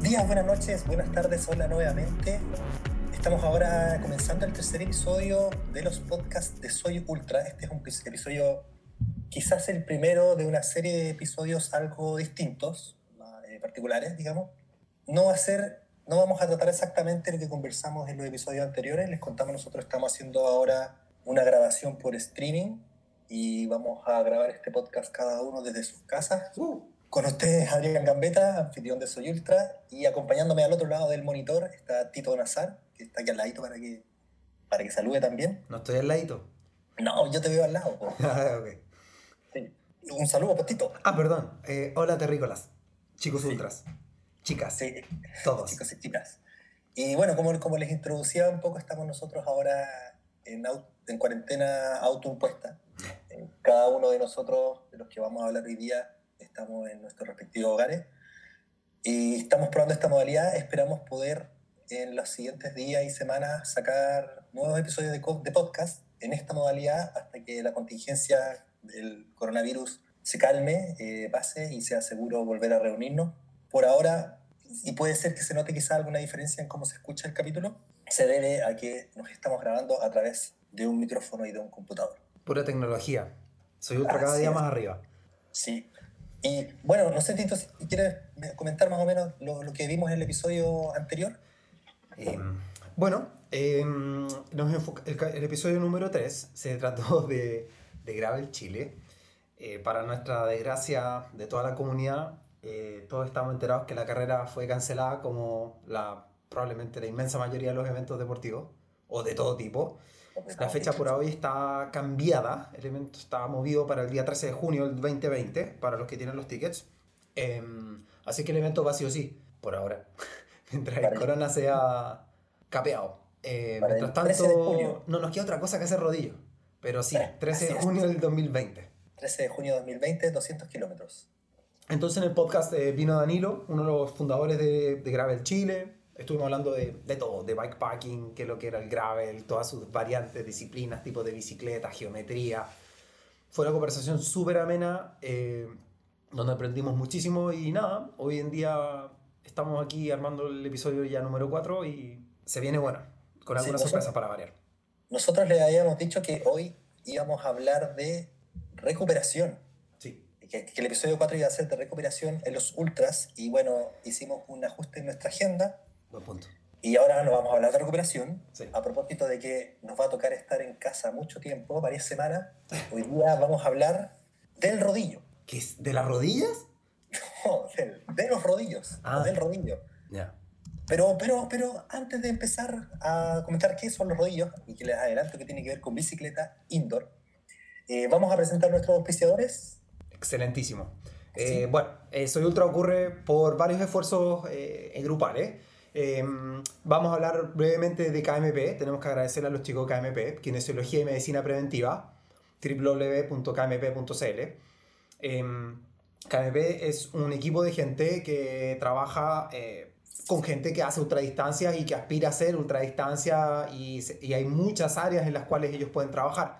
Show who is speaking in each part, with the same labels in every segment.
Speaker 1: Días, buenas noches, buenas tardes, hola nuevamente. Estamos ahora comenzando el tercer episodio de los podcasts de Soy Ultra. Este es un episodio, quizás el primero de una serie de episodios algo distintos, eh, particulares, digamos. No va a ser, no vamos a tratar exactamente lo que conversamos en los episodios anteriores. Les contamos, nosotros estamos haciendo ahora una grabación por streaming y vamos a grabar este podcast cada uno desde sus casas. Uh. Con ustedes, Adrián Gambetta, anfitrión de Soy Ultra, y acompañándome al otro lado del monitor está Tito Nazar, que está aquí al ladito para que, para que salude también.
Speaker 2: ¿No estoy al ladito?
Speaker 1: No, yo te veo al lado.
Speaker 2: Ah,
Speaker 1: Un saludo, Tito.
Speaker 2: Ah, perdón. Eh, hola, terrícolas. Chicos ultras. Chicas.
Speaker 1: Sí.
Speaker 2: Todos.
Speaker 1: Chicos y chicas. Y bueno, como, como les introducía un poco, estamos nosotros ahora en, en cuarentena autoimpuesta. Cada uno de nosotros, de los que vamos a hablar hoy día, estamos en nuestros respectivos hogares y estamos probando esta modalidad. Esperamos poder en los siguientes días y semanas sacar nuevos episodios de, de podcast en esta modalidad hasta que la contingencia del coronavirus se calme, eh, pase y sea seguro volver a reunirnos. Por ahora, y puede ser que se note quizá alguna diferencia en cómo se escucha el capítulo, se debe a que nos estamos grabando a través de un micrófono y de un computador.
Speaker 2: Pura tecnología. Soy ultra cada día más arriba.
Speaker 1: Sí, y bueno, no sé, Tito, si quieres comentar más o menos lo, lo que vimos en el episodio anterior.
Speaker 2: Em, bueno, em, el, episodio número 3 se trató de, de Gravel Chile. Eh, para nuestra desgracia de toda la comunidad, eh, todos estamos enterados que la carrera fue cancelada como la, probablemente la inmensa mayoría de los eventos deportivos, o de todo tipo. La fecha por hoy está cambiada, el evento está movido para el día 13 de junio del 2020, para los que tienen los tickets. Em, así que el evento va sí o sí, por ahora, mientras el corona sea capeado. Eh, mientras tanto, no nos queda otra cosa que hacer rodillo. Pero sí, 13 de junio del 2020.
Speaker 1: 13 de junio de 2020, 200 kilómetros.
Speaker 2: Entonces en el podcast eh, vino Danilo, uno de los fundadores de, de Gravel Chile, Estuvimos hablando de, de, todo, de bikepacking, que lo que era el gravel, todas sus variantes, disciplinas, tipos de bicicleta, geometría. Fue una conversación súper amena, eh, donde aprendimos muchísimo y nada, hoy en día estamos aquí armando el episodio ya número 4 y se viene bueno, con alguna sorpresa para variar.
Speaker 1: Nosotros le habíamos dicho que hoy íbamos a hablar de recuperación.
Speaker 2: Sí.
Speaker 1: Que, que el episodio 4 iba a ser de recuperación en los ultras y bueno, hicimos un ajuste en nuestra agenda
Speaker 2: punto.
Speaker 1: Y ahora nos vamos a hablar de recuperación. A propósito de que nos va a tocar estar en casa mucho tiempo, varias semanas, hoy día vamos a hablar del rodillo.
Speaker 2: ¿Qué es? ¿De las rodillas?
Speaker 1: No, de, los rodillos.
Speaker 2: Ah.
Speaker 1: Del rodillo.
Speaker 2: Ya.
Speaker 1: Pero, pero, pero antes de empezar a comentar qué son los rodillos, y que les adelanto que tiene que ver con bicicleta indoor, eh, vamos a presentar nuestros auspiciadores.
Speaker 2: Excelentísimo. Eh, bueno, eh, Soy Ultra ocurre por varios esfuerzos grupales. Em, vamos a hablar brevemente de KMP. Tenemos que agradecer a los chicos de KMP, Kinesiología y Medicina Preventiva, www.kmp.cl. KMP em, es un equipo de gente que trabaja eh, con gente que hace ultradistancia y que aspira a hacer ultradistancia y, y hay muchas áreas en las cuales ellos pueden trabajar.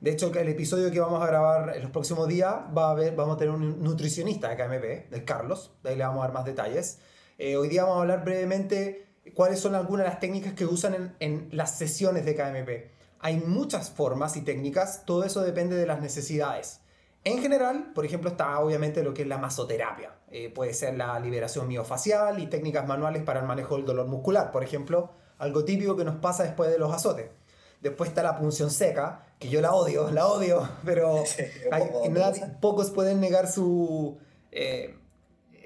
Speaker 2: De hecho, el episodio que vamos a grabar en los próximos días va a ver, vamos a tener un nutricionista de KMP, del Carlos, de ahí le vamos a dar más detalles. Eh, hoy día vamos a hablar brevemente cuáles son algunas de las técnicas que usan en, las sesiones de KMP. Hay muchas formas y técnicas, todo eso depende de las necesidades. En general, por ejemplo, está obviamente lo que es la masoterapia. Eh, puede ser la liberación miofacial y técnicas manuales para el manejo del dolor muscular. Por ejemplo, algo típico que nos pasa después de los azotes. Después está la punción seca, que yo la odio, la odio, pero pocos pueden negar su, eh,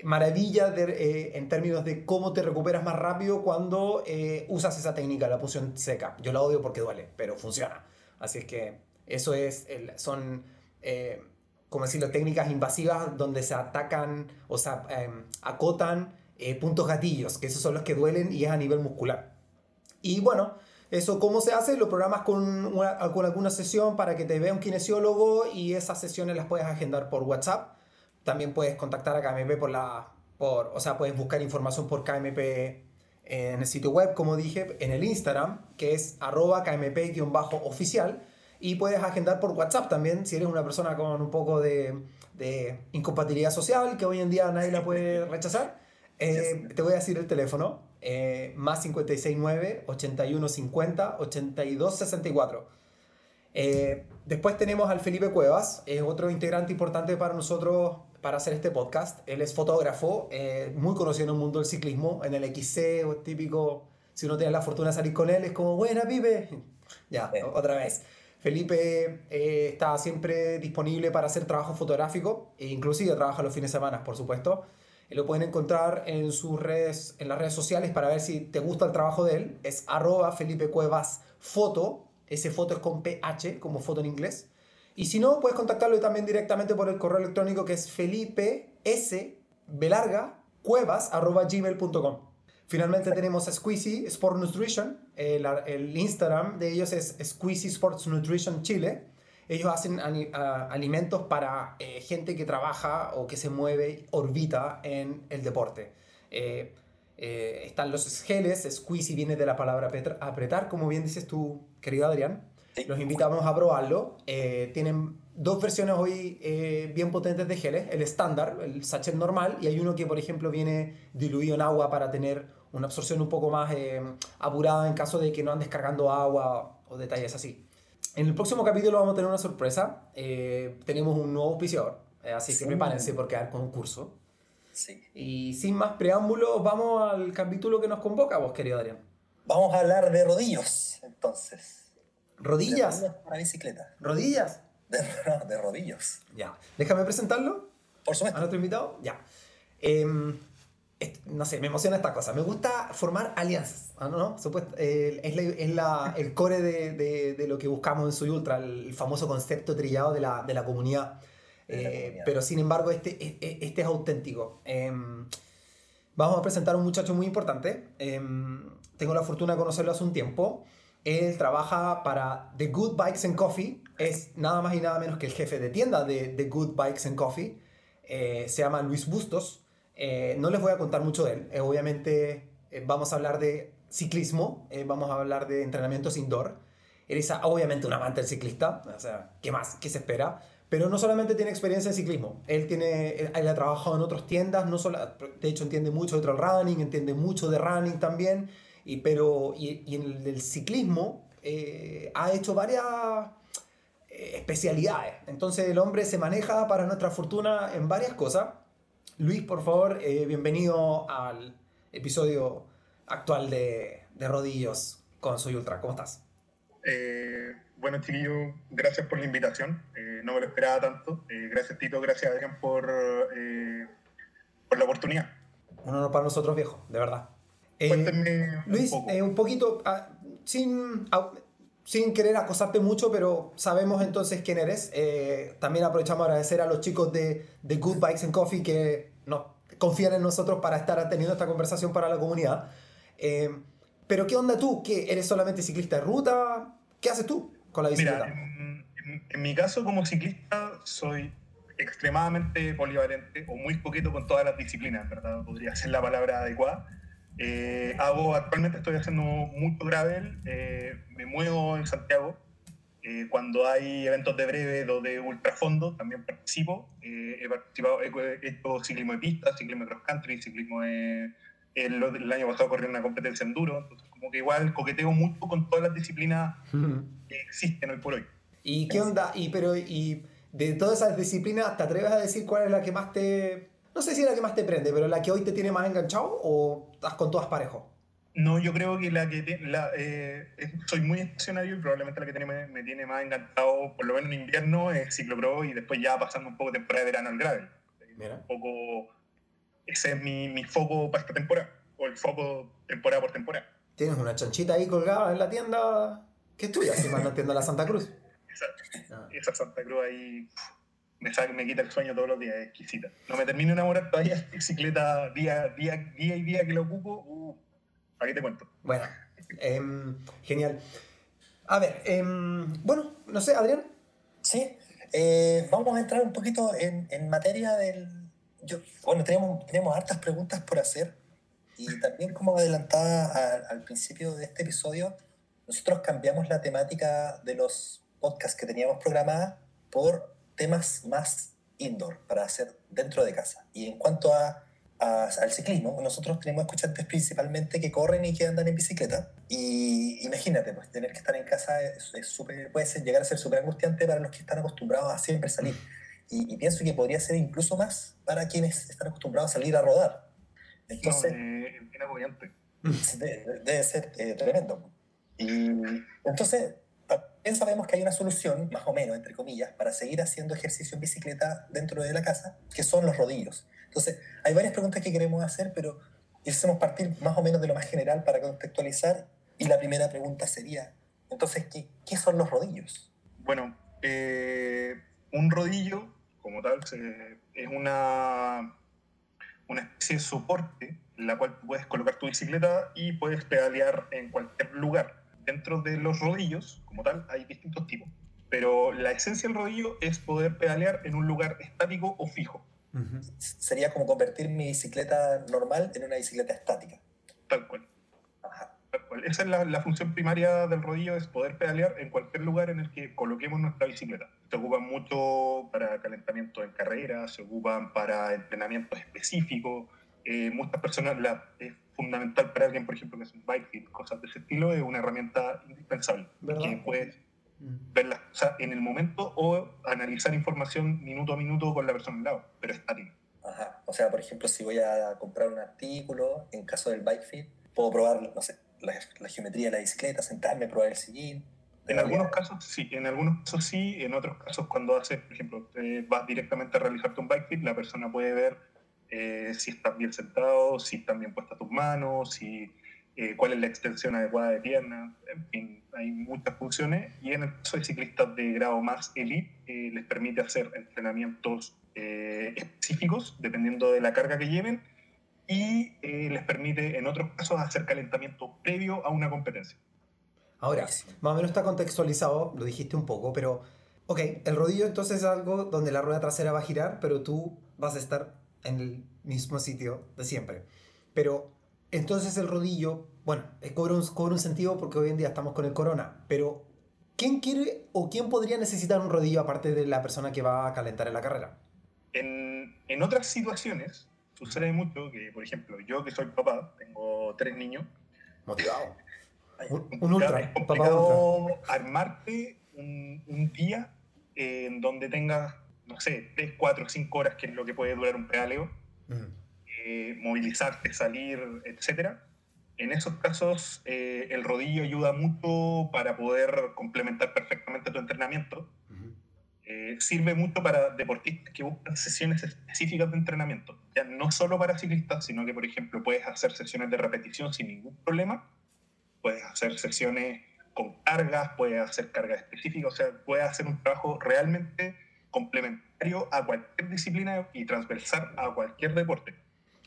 Speaker 2: maravilla eh, en términos de cómo te recuperas más rápido cuando eh, usas esa técnica, la punción seca. Yo la odio porque duele, pero funciona. Así es que eso es, son, eh, como decirlo, técnicas invasivas donde se atacan o se em, acotan puntos gatillos, que esos son los que duelen y es a nivel muscular. Y bueno, eso cómo se hace, lo programas con alguna sesión para que te vea un kinesiólogo y esas sesiones las puedes agendar por WhatsApp también puedes contactar a KMP por la... Por, o sea, puedes buscar información por KMP en el sitio web, como dije, en el Instagram, que es arroba KMP-oficial. Y puedes agendar por WhatsApp también, si eres una persona con un poco de, de incompatibilidad social, que hoy en día nadie la puede rechazar. Eh, te voy a decir el teléfono, eh, más 569 8150 8264. Eh, después tenemos al Felipe Cuevas, es otro integrante importante para nosotros para hacer este podcast. Él es fotógrafo, eh, muy conocido en el mundo del ciclismo, en el XC, o típico, si uno tiene la fortuna de salir con él, es como, buena, pibe. ya, otra vez. Felipe eh, está siempre disponible para hacer trabajo fotográfico, e inclusive trabaja los fines de semana, por supuesto. Lo pueden encontrar en sus redes, en las redes sociales para ver si te gusta el trabajo de él. Es arroba Felipe Cuevas Foto. Ese foto es con PH, como foto en inglés. Y si no, puedes contactarlo también directamente por el correo electrónico que es felipe s Finalmente tenemos a Squeezy Sport Nutrition. El, el, Instagram de ellos es Squeezy Sports Nutrition Chile. Ellos hacen alimentos para eh, gente que trabaja o que se mueve, orbita en el deporte. Eh, eh, están los geles, squeezy viene de la palabra apretar, como bien dices tú, querido Adrián. Los invitamos a probarlo. tienen dos versiones hoy bien potentes de geles. El estándar, el sachet normal, y hay uno que, por ejemplo, viene diluido en agua para tener una absorción un poco más apurada en caso de que no andes cargando agua o detalles así. En el próximo capítulo vamos a tener una sorpresa. Eh, tenemos un nuevo auspiciador, eh, así que prepárense porque hay concurso. Sí. Y sin más preámbulos, vamos al capítulo que nos convoca, vos, querido Adrián.
Speaker 1: Vamos a hablar de rodillos, entonces.
Speaker 2: ¿Rodillas?
Speaker 1: De rodillas para bicicleta.
Speaker 2: ¿Rodillas?
Speaker 1: De, de rodillos.
Speaker 2: Ya. Déjame presentarlo.
Speaker 1: Por supuesto.
Speaker 2: A nuestro invitado. Ya. Eh, no sé, me emociona esta cosa. Me gusta formar alianzas, ¿no? es, la, el core de, de, lo que buscamos en Soy Ultra, el famoso concepto trillado de la, de la comunidad. Eh, pero sin embargo, este, este es auténtico. Em, vamos a presentar a un muchacho muy importante. Em, tengo la fortuna de conocerlo hace un tiempo. Él trabaja para The Good Bikes and Coffee. Es nada más y nada menos que el jefe de tienda de The Good Bikes and Coffee. Eh, se llama Luis Bustos. Eh, no les voy a contar mucho de él. Eh, obviamente eh, vamos a hablar de ciclismo, vamos a hablar de entrenamientos indoor. Él es obviamente un amante del ciclista, o sea, ¿qué más? ¿Qué se espera? Pero no solamente tiene experiencia en ciclismo, él, tiene, él, ha trabajado en otras tiendas, no solo, de hecho entiende mucho de trail running, entiende mucho de running también, y, pero, y, y en el ciclismo ha hecho varias especialidades. Entonces el hombre se maneja para nuestra fortuna en varias cosas Luis, por favor, eh, bienvenido al episodio actual de, de, Rodillos con Soy Ultra. ¿Cómo estás?
Speaker 3: Eh, bueno, chiquillo, gracias por la invitación. Eh, no me lo esperaba tanto. gracias, Tito. Gracias, Adrián, por, por la oportunidad.
Speaker 2: Un honor para nosotros, viejo, de verdad.
Speaker 3: Cuéntenme
Speaker 2: Luis, un, un poquito, ah, sin, sin querer acosarte mucho, pero sabemos entonces quién eres. Eh, también aprovechamos a agradecer a los chicos de, de, Good Bikes and Coffee que nos confían en nosotros para estar teniendo esta conversación para la comunidad. Eh, pero ¿qué onda tú? ¿Que eres solamente ciclista de ruta? ¿Qué haces tú con la bicicleta?
Speaker 3: Mira, en, mi caso como ciclista soy extremadamente polivalente o muy poquito con todas las disciplinas, ¿verdad? Podría ser la palabra adecuada. Eh, hago, actualmente estoy haciendo mucho gravel, eh, me muevo en Santiago. Eh, cuando hay eventos de breve o de ultrafondo, también participo. he participado, he hecho ciclismo de pista, ciclismo de cross country, ciclismo de, el, el, año pasado corrí una competencia enduro, entonces como que igual coqueteo mucho con todas las disciplinas que existen hoy por hoy.
Speaker 2: ¿Y qué onda? Y, pero, y de todas esas disciplinas, ¿te atreves a decir cuál es la que más te, no sé si es la que más te prende, pero la que hoy te tiene más enganchado o estás con todas parejo?
Speaker 3: No, yo creo que la que la, eh, soy muy estacionario y probablemente la que tiene, me, tiene más encantado, por lo menos en invierno, es ciclocross y después ya pasando un poco temporada de verano al gravel. Mira. Un poco, ese es mi, mi, foco para esta temporada, o el foco temporada por temporada.
Speaker 2: Tienes una chanchita ahí colgada en la tienda que es tuya, si más no tienda la Santa Cruz.
Speaker 3: Exacto. Ah. Esa Santa Cruz ahí me, me quita el sueño todos los días, es exquisita. No me termino de enamorar todavía, bicicleta día, día, día y día que lo ocupo, uh, ¿para te cuento?
Speaker 2: Bueno, em, genial. A ver, em, bueno, no sé, Adrián.
Speaker 1: Sí, eh, vamos a entrar un poquito en, en materia del... Yo, bueno, tenemos, tenemos hartas preguntas por hacer y también como adelantaba al principio de este episodio, nosotros cambiamos la temática de los podcast que teníamos programadas por temas más indoor, para hacer dentro de casa. Y en cuanto a, al ciclismo, nosotros tenemos escuchantes principalmente que corren y que andan en bicicleta. Y imagínate, pues tener que estar en casa es, puede ser, llegar a ser súper angustiante para los que están acostumbrados a siempre salir. Y, pienso que podría ser incluso más para quienes están acostumbrados a salir a rodar. Entonces,
Speaker 3: no,
Speaker 1: debe, ser eh, tremendo. Y entonces, también sabemos que hay una solución, más o menos, entre comillas, para seguir haciendo ejercicio en bicicleta dentro de la casa, que son los rodillos. Entonces, hay varias preguntas que queremos hacer, pero quisiéramos partir más o menos de lo más general para contextualizar. Y la primera pregunta sería, entonces, ¿qué, son los rodillos?
Speaker 3: Bueno, eh, un rodillo, como tal, es una, una especie de soporte en la cual puedes colocar tu bicicleta y puedes pedalear en cualquier lugar dentro de los rodillos, como tal, hay distintos tipos. Pero la esencia del rodillo es poder pedalear en un lugar estático o fijo.
Speaker 1: Sería como convertir mi bicicleta normal en una bicicleta estática.
Speaker 3: Tal cual. Tal cual. Esa es la, función primaria del rodillo, es poder pedalear en cualquier lugar en el que coloquemos nuestra bicicleta. Se ocupan mucho para calentamiento en carrera, se ocupan para entrenamiento específico. Eh, muchas personas la, fundamental para alguien, por ejemplo, que es un bike fit, cosas de ese estilo, es una herramienta indispensable. Que puedes mm. ver las cosas en el momento o analizar información minuto a minuto con la persona al lado, pero estática.
Speaker 1: Ajá. O sea, por ejemplo, si voy a comprar un artículo, en caso del bike fit, puedo probar, no sé, la, geometría de la bicicleta, sentarme, probar el sillín.
Speaker 3: En algunos casos sí, en algunos casos sí, en otros casos cuando haces, por ejemplo, vas directamente a realizarte un bike fit, la persona puede ver eh, si estás bien sentado, si están bien puestas tus manos, si, eh, cuál es la extensión adecuada de piernas, en fin, hay muchas funciones y en el caso de ciclistas de grado más elite eh, les permite hacer entrenamientos específicos dependiendo de la carga que lleven y les permite en otros casos hacer calentamiento previo a una competencia.
Speaker 2: Ahora, más o menos está contextualizado, lo dijiste un poco, pero, ok, el rodillo entonces es algo donde la rueda trasera va a girar, pero tú vas a estar en el mismo sitio de siempre. Pero entonces el rodillo, bueno, eh, cobra un, cobra un sentido porque hoy en día estamos con el corona, pero ¿quién quiere o quién podría necesitar un rodillo aparte de la persona que va a calentar en la carrera?
Speaker 3: En, en otras situaciones sucede mucho que, por ejemplo, yo que soy papá, tengo tres niños.
Speaker 2: Motivado.
Speaker 3: un, un, ultra. Es complicado armarte un, un día en donde tengas no sé, 3, 4, 5 horas, que es lo que puede durar un pedaleo, eh, movilizarte, salir, etc. En esos casos, eh, el rodillo ayuda mucho para poder complementar perfectamente tu entrenamiento. Eh, sirve mucho para deportistas que buscan sesiones específicas de entrenamiento. Ya no solo para ciclistas, sino que, por ejemplo, puedes hacer sesiones de repetición sin ningún problema. Puedes hacer sesiones con cargas, puedes hacer cargas específicas, o sea, puedes hacer un trabajo realmente complementario a cualquier disciplina y transversal a cualquier deporte.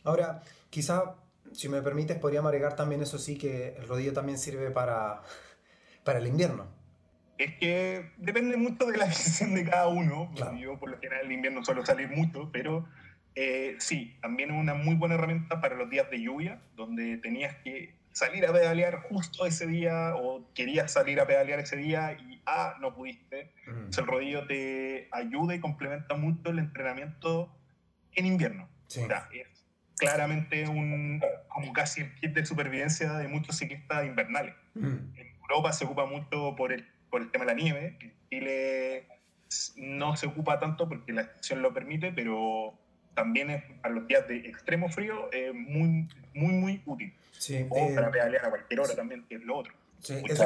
Speaker 2: Ahora, quizá, si me permites, podríamos agregar también eso sí, que el rodillo también sirve para, para el invierno.
Speaker 3: Es que depende mucho de la decisión de cada uno. Yo por lo general el invierno suelo salir mucho, pero eh, sí, también es una muy buena herramienta para los días de lluvia, donde tenías que salir a pedalear justo ese día o querías salir a pedalear ese día y ah, no pudiste. Mm. el rodillo te ayuda y complementa mucho el entrenamiento en invierno. es claramente un, como casi el kit de supervivencia de muchos ciclistas invernales. Mm. En Europa se ocupa mucho por el, por el tema de la nieve. En Chile no se ocupa tanto porque la estación lo permite, pero también es, a los días de extremo frío es muy, muy, muy útil. Sí, o para eh, pedalear a cualquier hora también, que es lo otro.
Speaker 2: Sí, eso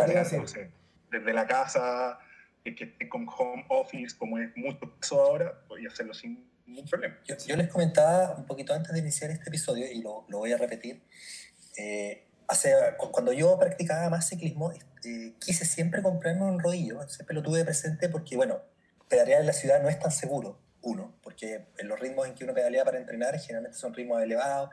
Speaker 3: desde la casa, que esté con home office, como es mucho eso ahora, voy a hacerlo sin ningún problema.
Speaker 1: Yo, les comentaba un poquito antes de iniciar este episodio, y lo, lo voy a repetir, eh, hace, cuando yo practicaba más ciclismo, eh, quise siempre comprarme un rodillo, siempre lo tuve presente porque, bueno, pedalear en la ciudad no es tan seguro, uno, porque los ritmos en que uno pedalea para entrenar generalmente son ritmos elevados,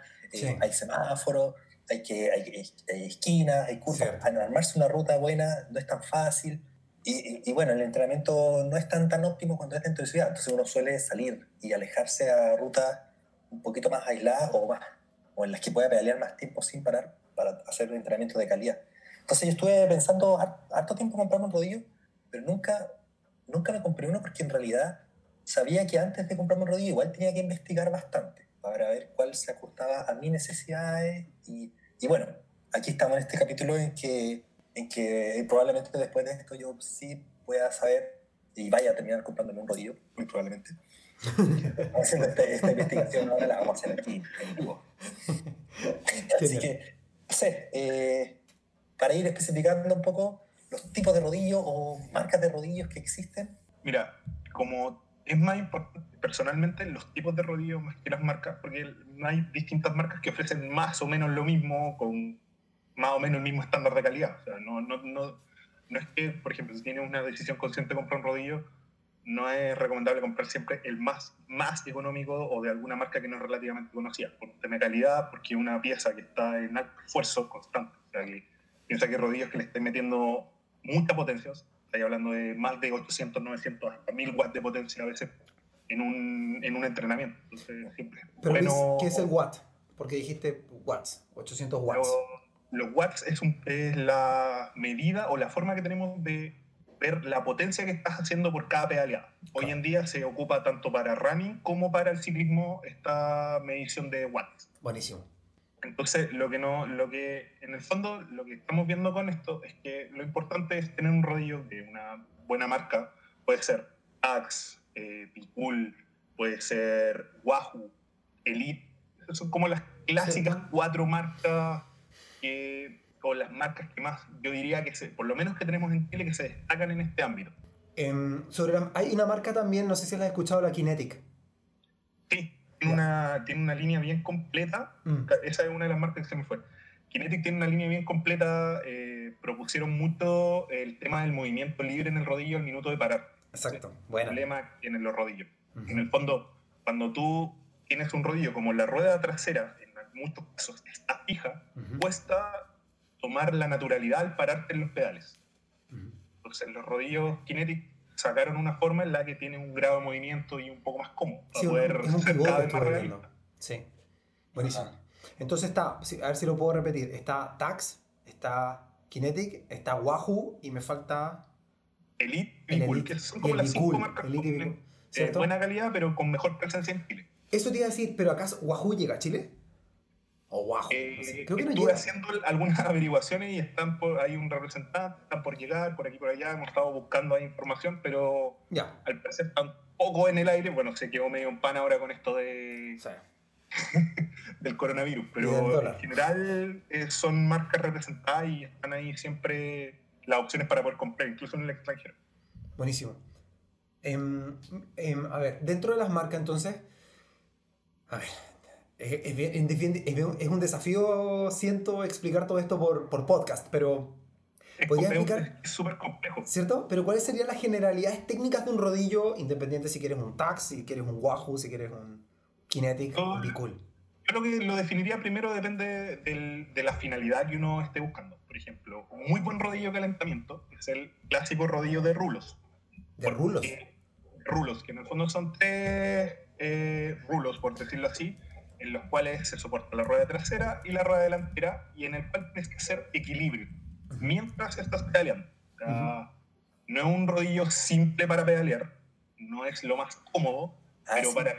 Speaker 1: hay semáforos, hay, que, hay, esquinas, hay curvas. Para armarse una ruta buena no es tan fácil. Y, y, bueno, el entrenamiento no es tan, tan óptimo cuando es dentro de ciudad. Entonces uno suele salir y alejarse a rutas un poquito más aisladas o, más, o en las que pueda pedalear más tiempo sin parar para hacer un entrenamiento de calidad. Entonces yo estuve pensando harto tiempo comprarme un rodillo, pero nunca nunca me compré uno porque en realidad sabía que antes de comprarme un rodillo igual tenía que investigar bastante para ver cuál se ajustaba a mis necesidades. Y, y bueno, aquí estamos en este capítulo en que, en que probablemente después de esto yo sí pueda saber y vaya a terminar comprándome un rodillo, muy probablemente. haciendo esta, esta, investigación ahora la vamos a hacer aquí en vivo. Así que, no sé, eh, para ir especificando un poco los tipos de rodillos o marcas de rodillos que existen.
Speaker 3: Mira, como es más importante personalmente los tipos de rodillos más que las marcas, porque hay distintas marcas que ofrecen más o menos lo mismo con más o menos el mismo estándar de calidad. O sea, no, no, no, no es que, por ejemplo, si tienes una decisión consciente de comprar un rodillo, no es recomendable comprar siempre el más, más económico o de alguna marca que no es relativamente conocida, por tema de calidad, porque una pieza que está en alto esfuerzo constante. O sea, que piensa que rodillos que le estén metiendo mucha potencia, hablando de más de 800, 900, hasta 1000 watts de potencia a veces en un, en un entrenamiento. Entonces, siempre.
Speaker 2: Pero bueno, ¿qué es el watt? Porque dijiste watts, 800 watts.
Speaker 3: Los, los watts es, un, es la medida o la forma que tenemos de ver la potencia que estás haciendo por cada pedaleada. Hoy en día se ocupa tanto para running como para el ciclismo esta medición de watts.
Speaker 2: Buenísimo.
Speaker 3: Entonces, lo que no, lo que en el fondo lo que estamos viendo con esto es que lo importante es tener un rodillo de una buena marca. Puede ser Axe, eh, puede ser Wahoo, Elite. Son como las clásicas cuatro marcas que o las marcas que más, yo diría que se, por lo menos que tenemos en Chile, que se destacan en este ámbito.
Speaker 2: Eh, sobre hay una marca también, no sé si la has escuchado, la Kinetic.
Speaker 3: Sí, tiene, una, tiene una línea bien completa. Mm. Esa es una de las marcas que se me fue. Kinetic tiene una línea bien completa. Eh, propusieron mucho el tema del movimiento libre en el rodillo al minuto de parar.
Speaker 2: Exacto, bueno.
Speaker 3: problema en los rodillos. En el fondo, cuando tú tienes un rodillo como la rueda trasera, en muchos casos está fija, cuesta tomar la naturalidad al pararte en los pedales. Entonces, los rodillos Kinetic sacaron una forma en la que tiene un grado de movimiento y un poco más cómodo para poder ser cada vez más
Speaker 2: Sí, buenísimo. Entonces está, a ver si lo puedo repetir, está Tax, está Kinetic, está Wahoo y me falta...
Speaker 3: Elite y Cool, que son como las cinco marcas Elite de buena calidad, pero con mejor presencia en Chile.
Speaker 2: Eso te iba a decir, pero ¿acaso Wahoo llega a Chile? O Wahoo.
Speaker 3: Eh, Creo que no estuve haciendo algunas averiguaciones y están por, hay un representante, están por llegar, por aquí por allá, hemos estado buscando ahí información, pero
Speaker 2: ya.
Speaker 3: al parecer están poco en el aire. Bueno, se quedó medio en pan ahora con esto de... del coronavirus, pero en general eh, son marcas representadas y están ahí siempre las opciones para poder comprar, incluso en el extranjero.
Speaker 2: Buenísimo. Em, em, a ver, dentro de las marcas entonces, a ver, es, un desafío, siento, explicar todo esto por, por podcast, pero...
Speaker 3: ¿Podría explicar? Es súper complejo.
Speaker 2: ¿Cierto? Pero ¿cuáles serían las generalidades técnicas de un rodillo, independiente si quieres un tax, si quieres un Wahoo, si quieres un Kinetic, un Bicool?
Speaker 3: Yo lo que lo definiría primero depende del, de la finalidad que uno esté buscando. Por ejemplo, un muy buen rodillo de calentamiento es el clásico rodillo de rulos.
Speaker 2: ¿De rulos?
Speaker 3: rulos, que en el fondo son tres eh, rulos, por decirlo así, en los cuales se soporta la rueda trasera y la rueda delantera y en el cual tienes que hacer equilibrio mientras estás pedaleando. No es un rodillo simple para pedalear, no es lo más cómodo, ah, pero, para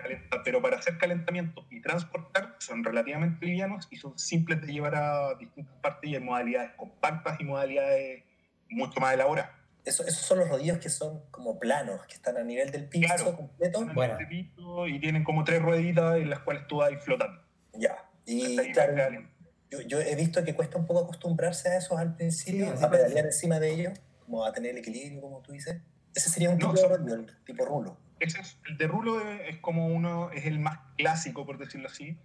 Speaker 3: pero para hacer calentamiento y transportar son relativamente livianos y son simples de llevar a distintas partes y en modalidades compactas y modalidades mucho más elaboradas
Speaker 1: esos son los rodillos que son como planos, que están a nivel del piso completo.
Speaker 3: Bueno. y tienen como tres rueditas en las cuales tú vas flotando.
Speaker 1: Ya. Y claro, yo, he visto que cuesta un poco acostumbrarse a esos al principio, a pedalear encima de ellos, como a tener el equilibrio, como tú dices. Ese sería un tipo de rodillo, el tipo rulo.
Speaker 3: Ese es, el de rulo es, como uno, es el más clásico, por decirlo así.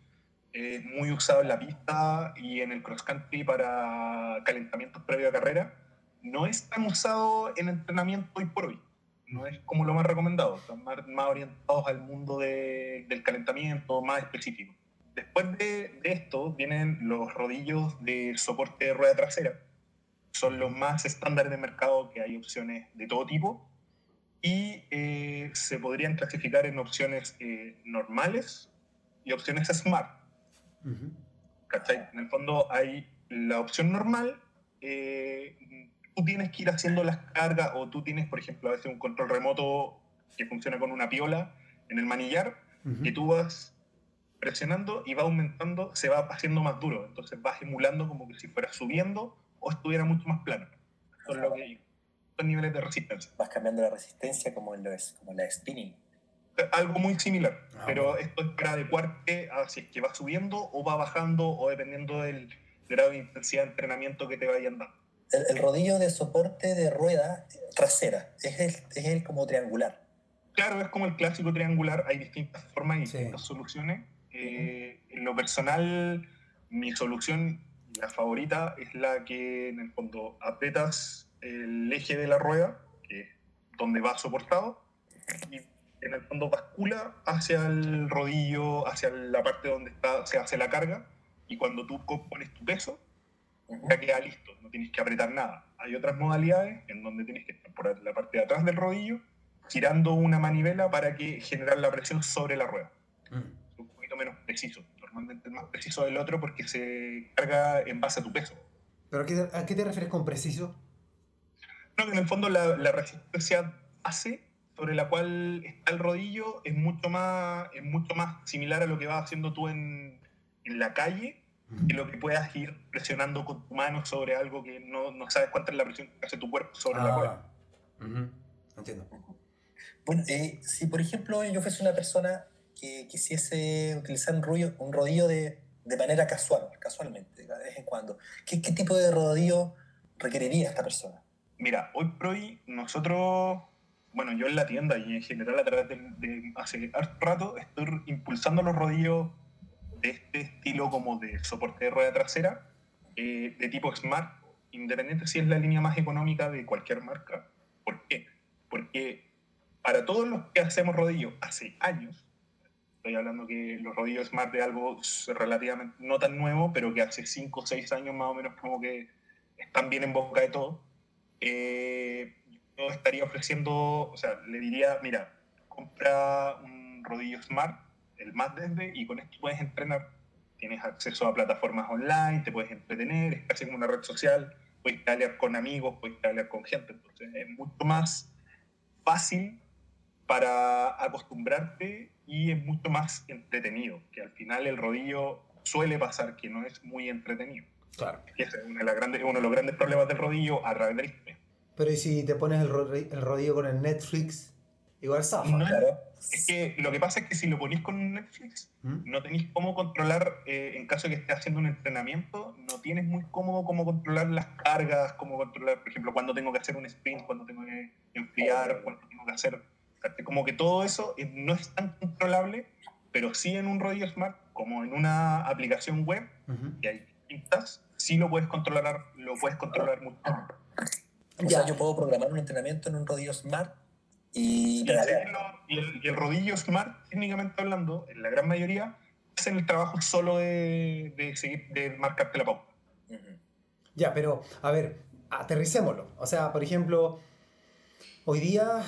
Speaker 3: Es muy usado en la pista y en el cross country para calentamientos previo a carrera no es tan usado en entrenamiento hoy por hoy. No es como lo más recomendado. Están más, orientados al mundo del calentamiento, más específico. Después de, esto vienen los rodillos de soporte de rueda trasera. Son los más estándares de mercado, que hay opciones de todo tipo. Y eh, se podrían clasificar en opciones eh, normales y opciones smart. En el fondo hay la opción normal, eh, tú tienes que ir haciendo las cargas o tú tienes, por ejemplo, a veces un control remoto que funciona con una piola en el manillar, que tú vas presionando y va aumentando, se va haciendo más duro. Entonces vas emulando como que si fuera subiendo o estuviera mucho más plano. Son lo que son niveles de resistencia.
Speaker 1: Vas cambiando la resistencia como en, los, como la spinning.
Speaker 3: Algo muy similar, ah, pero esto es para adecuarte a si es que va subiendo o va bajando o dependiendo del grado de intensidad de entrenamiento que te vayan dando.
Speaker 1: El, rodillo de soporte de rueda trasera es el, es el como triangular.
Speaker 3: Claro, es como el clásico triangular, hay distintas formas y distintas soluciones. Eh, en lo personal, mi solución, la favorita, es la que en el fondo apretas el eje de la rueda, que es donde va soportado, y en el fondo bascula hacia el rodillo, hacia la parte donde está, se hace la carga, y cuando tú pones tu peso, ya queda listo, no tienes que apretar nada. Hay otras modalidades en donde tienes que estar por la parte de atrás del rodillo, girando una manivela para que generar la presión sobre la rueda. Mm. Es un poquito menos preciso. Normalmente es más preciso del otro porque se carga en base a tu peso.
Speaker 2: ¿Pero a qué te, refieres con preciso?
Speaker 3: No, que en el fondo la, la resistencia base sobre la cual está el rodillo es mucho más, es mucho más similar a lo que vas haciendo tú en, en la calle que lo que puedas ir presionando con tu mano sobre algo que no, no sabes cuánta es la presión que hace tu cuerpo sobre la rueda.
Speaker 2: Entiendo.
Speaker 1: Bueno, eh, si por ejemplo yo fuese una persona que quisiese utilizar un rodillo, un rodillo de, de manera casual, casualmente, de vez en cuando, ¿qué, ¿qué, tipo de rodillo requeriría esta persona?
Speaker 3: Mira, hoy por hoy nosotros, bueno, yo en la tienda y en general a través de, de hace rato estoy impulsando los rodillos de este estilo como de soporte de rueda trasera, eh, de tipo Smart, independiente si es la línea más económica de cualquier marca. ¿Por qué? Porque para todos los que hacemos rodillos hace años, estoy hablando que los rodillos Smart de algo relativamente no tan nuevo, pero que hace 5 o 6 años más o menos como que están bien en boca de todo, eh, yo estaría ofreciendo, o sea, le diría, mira, compra un rodillo Smart, el más desde, y con esto puedes entrenar. Tienes acceso a plataformas online, te puedes entretener, es casi como una red social, puedes hablar con amigos, puedes hablar con gente, entonces es mucho más fácil para acostumbrarte y es mucho más entretenido, que al final el rodillo suele pasar que no es muy entretenido.
Speaker 2: Claro.
Speaker 3: Y ese es uno de, los grandes problemas del rodillo a través del
Speaker 2: Pero ¿y si te pones el, rodillo con el Netflix? Igual zafa.
Speaker 3: claro. Es que lo que pasa es que si lo ponís con Netflix, ¿Mm? no tenéis cómo controlar, eh, en caso de que estés haciendo un entrenamiento, no tienes muy cómodo cómo controlar las cargas, cómo controlar, por ejemplo, cuando tengo que hacer un sprint, cuando tengo que enfriar, cuando tengo que hacer como que todo eso no es tan controlable, pero sí en un rodillo smart, como en una aplicación web, que hay distintas, sí lo puedes controlar, lo puedes controlar mucho.
Speaker 1: O sea, yo puedo programar un entrenamiento en un rodillo smart y,
Speaker 3: y, el, rodillo smart, técnicamente hablando, en la gran mayoría, hacen el trabajo solo de, de, seguir, de marcarte la pauta.
Speaker 2: Ya, pero a ver, aterricémoslo. O sea, por ejemplo, hoy día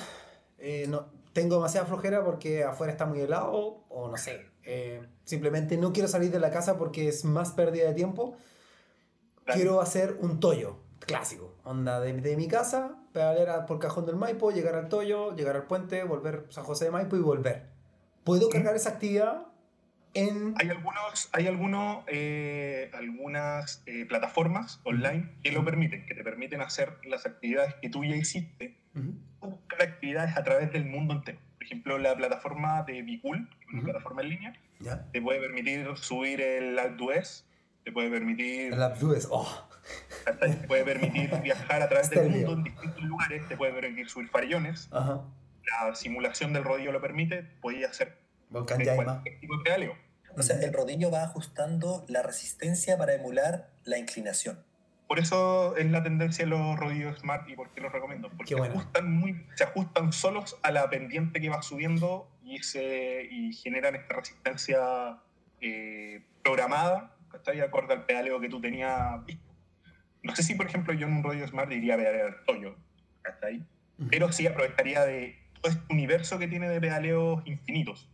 Speaker 2: eh, no, tengo demasiada flojera porque afuera está muy helado o no sé, eh, simplemente no quiero salir de la casa porque es más pérdida de tiempo. Quiero hacer un toyo clásico, onda de, de mi casa, pedalear por Cajón del Maipo, llegar al toyo, llegar al puente, volver a San José de Maipo y volver. ¿Puedo cargar esa actividad en...
Speaker 3: Hay, algunos, hay algunos, eh, algunas plataformas online que lo permiten, que te permiten hacer las actividades que tú ya hiciste buscar actividades a través del mundo entero. Por ejemplo, la plataforma de Bicool, una plataforma en línea, te puede permitir subir el AppDues, te puede permitir...
Speaker 2: Oh.
Speaker 3: Te puede permitir viajar a través del mundo en distintos lugares, te puede permitir subir farillones. La simulación del rodillo lo permite, puedes hacer
Speaker 2: Volcán Yaima.
Speaker 3: tipo de
Speaker 1: O sea, el rodillo va ajustando la resistencia para emular la inclinación.
Speaker 3: Por eso es la tendencia de los rodillos Smart y por qué los recomiendo. Porque se, ajustan muy, se ajustan solos a la pendiente que va subiendo y, se, y generan esta resistencia eh, programada, ¿cachai? Acorde al pedaleo que tú tenías visto. No sé si, por ejemplo, yo en un rodillo Smart diría pedalear toyo, hasta ahí. Pero sí aprovecharía de todo este universo que tiene de pedaleos infinitos.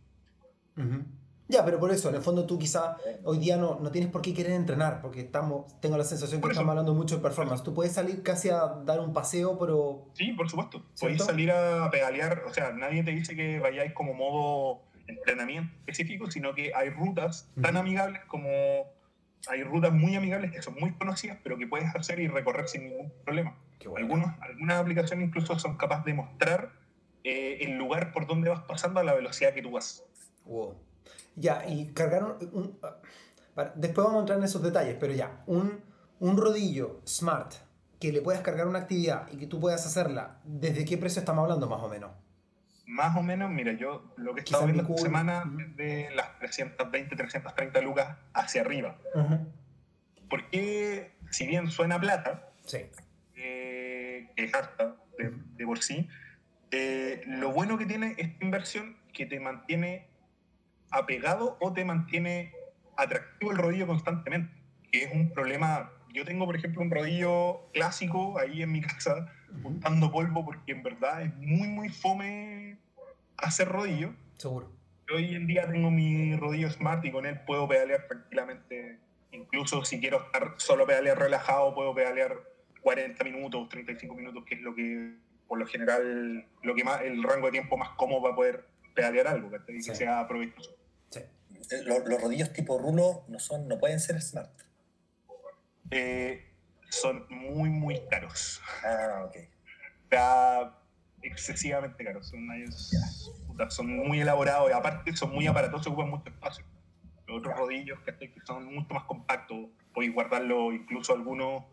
Speaker 2: Ya, pero por eso, en el fondo tú quizá hoy día no, no tienes por qué querer entrenar, porque estamos, tengo la sensación que estamos hablando mucho de performance. Tú puedes salir casi a dar un paseo, pero...
Speaker 3: Sí, por supuesto. Puedes salir a pedalear, o sea, nadie te dice que vayáis como modo entrenamiento específico, sino que hay rutas tan amigables como... Hay rutas muy amigables que son muy conocidas, pero que puedes hacer y recorrer sin ningún problema. Algunos, algunas aplicaciones incluso son capaces de mostrar eh, el lugar por donde vas pasando a la velocidad que tú vas.
Speaker 2: Wow. Ya, y cargaron. Un, ah, después vamos a entrar en esos detalles, pero ya, un, un rodillo smart que le puedas cargar una actividad y que tú puedas hacerla, ¿desde qué precio estamos hablando más o menos?
Speaker 3: Más o menos, mira, yo lo que he estado viendo esta semana es de las 320, 330 lucas hacia arriba. Porque, si bien suena plata,
Speaker 2: sí.
Speaker 3: eh, es harta de, de por sí, eh, lo bueno que tiene esta inversión que te mantiene apegado o te mantiene atractivo el rodillo constantemente, que es un problema. Yo tengo, por ejemplo, un rodillo clásico ahí en mi casa, juntando polvo, porque en verdad es muy, muy fome hacer rodillo.
Speaker 2: Seguro.
Speaker 3: Hoy en día tengo mi rodillo smart y con él puedo pedalear tranquilamente. Incluso si quiero estar solo pedalear relajado, puedo pedalear 40 minutos, 35 minutos, que es lo que, por lo general, lo que más, el rango de tiempo más cómodo para poder pedalear algo, que sea provechoso.
Speaker 1: Eh, los, rodillos tipo rulo no, son, no pueden ser smart.
Speaker 3: Eh, son muy, muy caros.
Speaker 1: Ah, ok.
Speaker 3: Está excesivamente caros. Son, son muy elaborados y aparte son muy aparatosos, ocupan mucho espacio. Los otros rodillos que son mucho más compactos, podéis guardarlo incluso algunos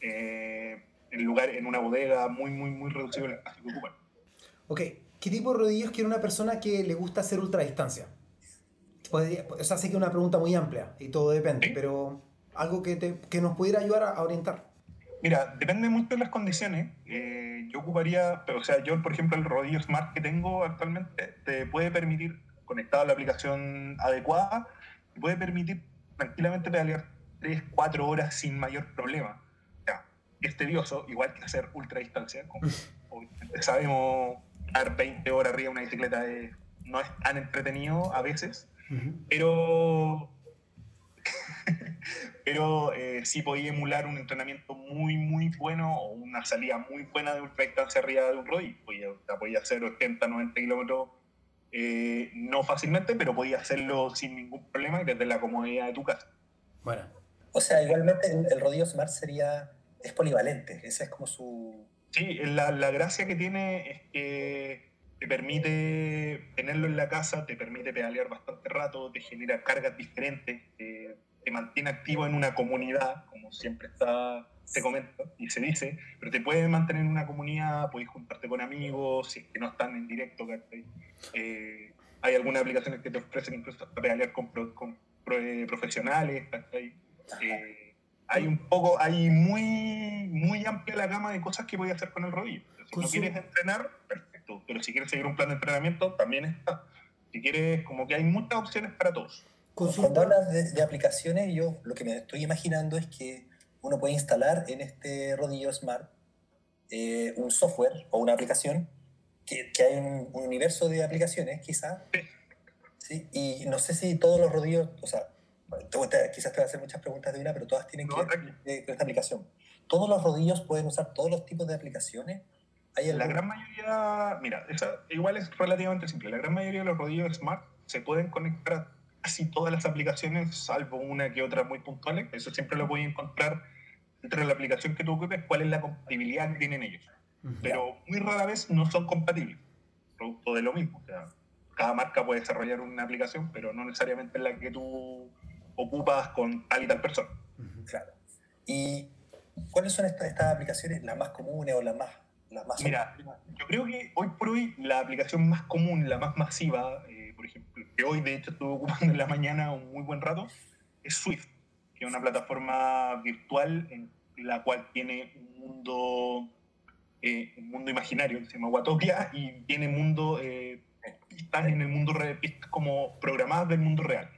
Speaker 3: eh, en lugar en una bodega muy, muy, muy reducido el espacio que ocupan.
Speaker 2: Ok, ¿qué tipo de rodillos quiere una persona que le gusta hacer ultradistancia? o sea, sé que es una pregunta muy amplia y todo depende, pero algo que, te, que, nos pudiera ayudar a, orientar.
Speaker 3: Mira, depende mucho de las condiciones. Eh, yo ocuparía, o sea, yo por ejemplo el rodillo Smart que tengo actualmente te puede permitir, conectado a la aplicación adecuada, te puede permitir tranquilamente pedalear 3, 4 horas sin mayor problema. O sea, es tedioso, igual que hacer ultra distancia. Como, sabemos, dar 20 horas arriba de una bicicleta no es tan entretenido a veces, pero, pero eh, sí podía emular un entrenamiento muy, muy bueno o una salida muy buena de ultra distancia arriba de un rodillo. Podía, podía hacer 80, 90 kilómetros, eh, no fácilmente, pero podía hacerlo sin ningún problema y desde la comodidad de tu casa.
Speaker 2: Bueno.
Speaker 1: O sea, igualmente el, rodillo Smart sería, es polivalente, esa es como su...
Speaker 3: Sí, la, la gracia que tiene es que te permite tenerlo en la casa, te permite pedalear bastante rato, te genera cargas diferentes, te, mantiene activo en una comunidad, como siempre está, se comenta y se dice, pero te puede mantener en una comunidad, puedes juntarte con amigos, si es que no están en directo, eh, hay algunas aplicaciones que te ofrecen incluso pedalear con, con eh, profesionales, eh, hay un poco, hay muy, muy amplia la gama de cosas que puedes hacer con el rodillo. Si no quieres entrenar, perfecto pero si quieres seguir un plan de entrenamiento, también está. Si quieres, como que hay muchas opciones para todos.
Speaker 1: Cuando hablas de, aplicaciones, yo lo que me estoy imaginando es que uno puede instalar en este rodillo Smart eh, un software o una aplicación, que, que hay un, universo de aplicaciones, quizás. Sí. Y no sé si todos los rodillos, o sea, quizás te voy a hacer muchas preguntas de una, pero todas tienen que ver con esta aplicación. ¿Todos los rodillos pueden usar todos los tipos de aplicaciones?
Speaker 3: la gran mayoría, mira, esa igual es relativamente simple. La gran mayoría de los rodillos Smart se pueden conectar a casi todas las aplicaciones, salvo una que otra muy puntuales. Eso siempre lo voy a encontrar entre la aplicación que tú ocupes, cuál es la compatibilidad que tienen ellos. Pero muy rara vez no son compatibles. Producto de lo mismo. O sea, cada marca puede desarrollar una aplicación, pero no necesariamente la que tú ocupas con tal y tal persona.
Speaker 1: Claro. ¿Y cuáles son estas, estas aplicaciones, las más comunes o las más
Speaker 3: Mira, yo creo que hoy por hoy la aplicación más común, la más masiva, que hoy de hecho estuve ocupando en la mañana un muy buen rato, es Swift, que es una plataforma virtual en la cual tiene un mundo, eh, un mundo imaginario que se llama Watopia y tiene mundo, eh, pistas en el mundo real, pistas como programadas del mundo real.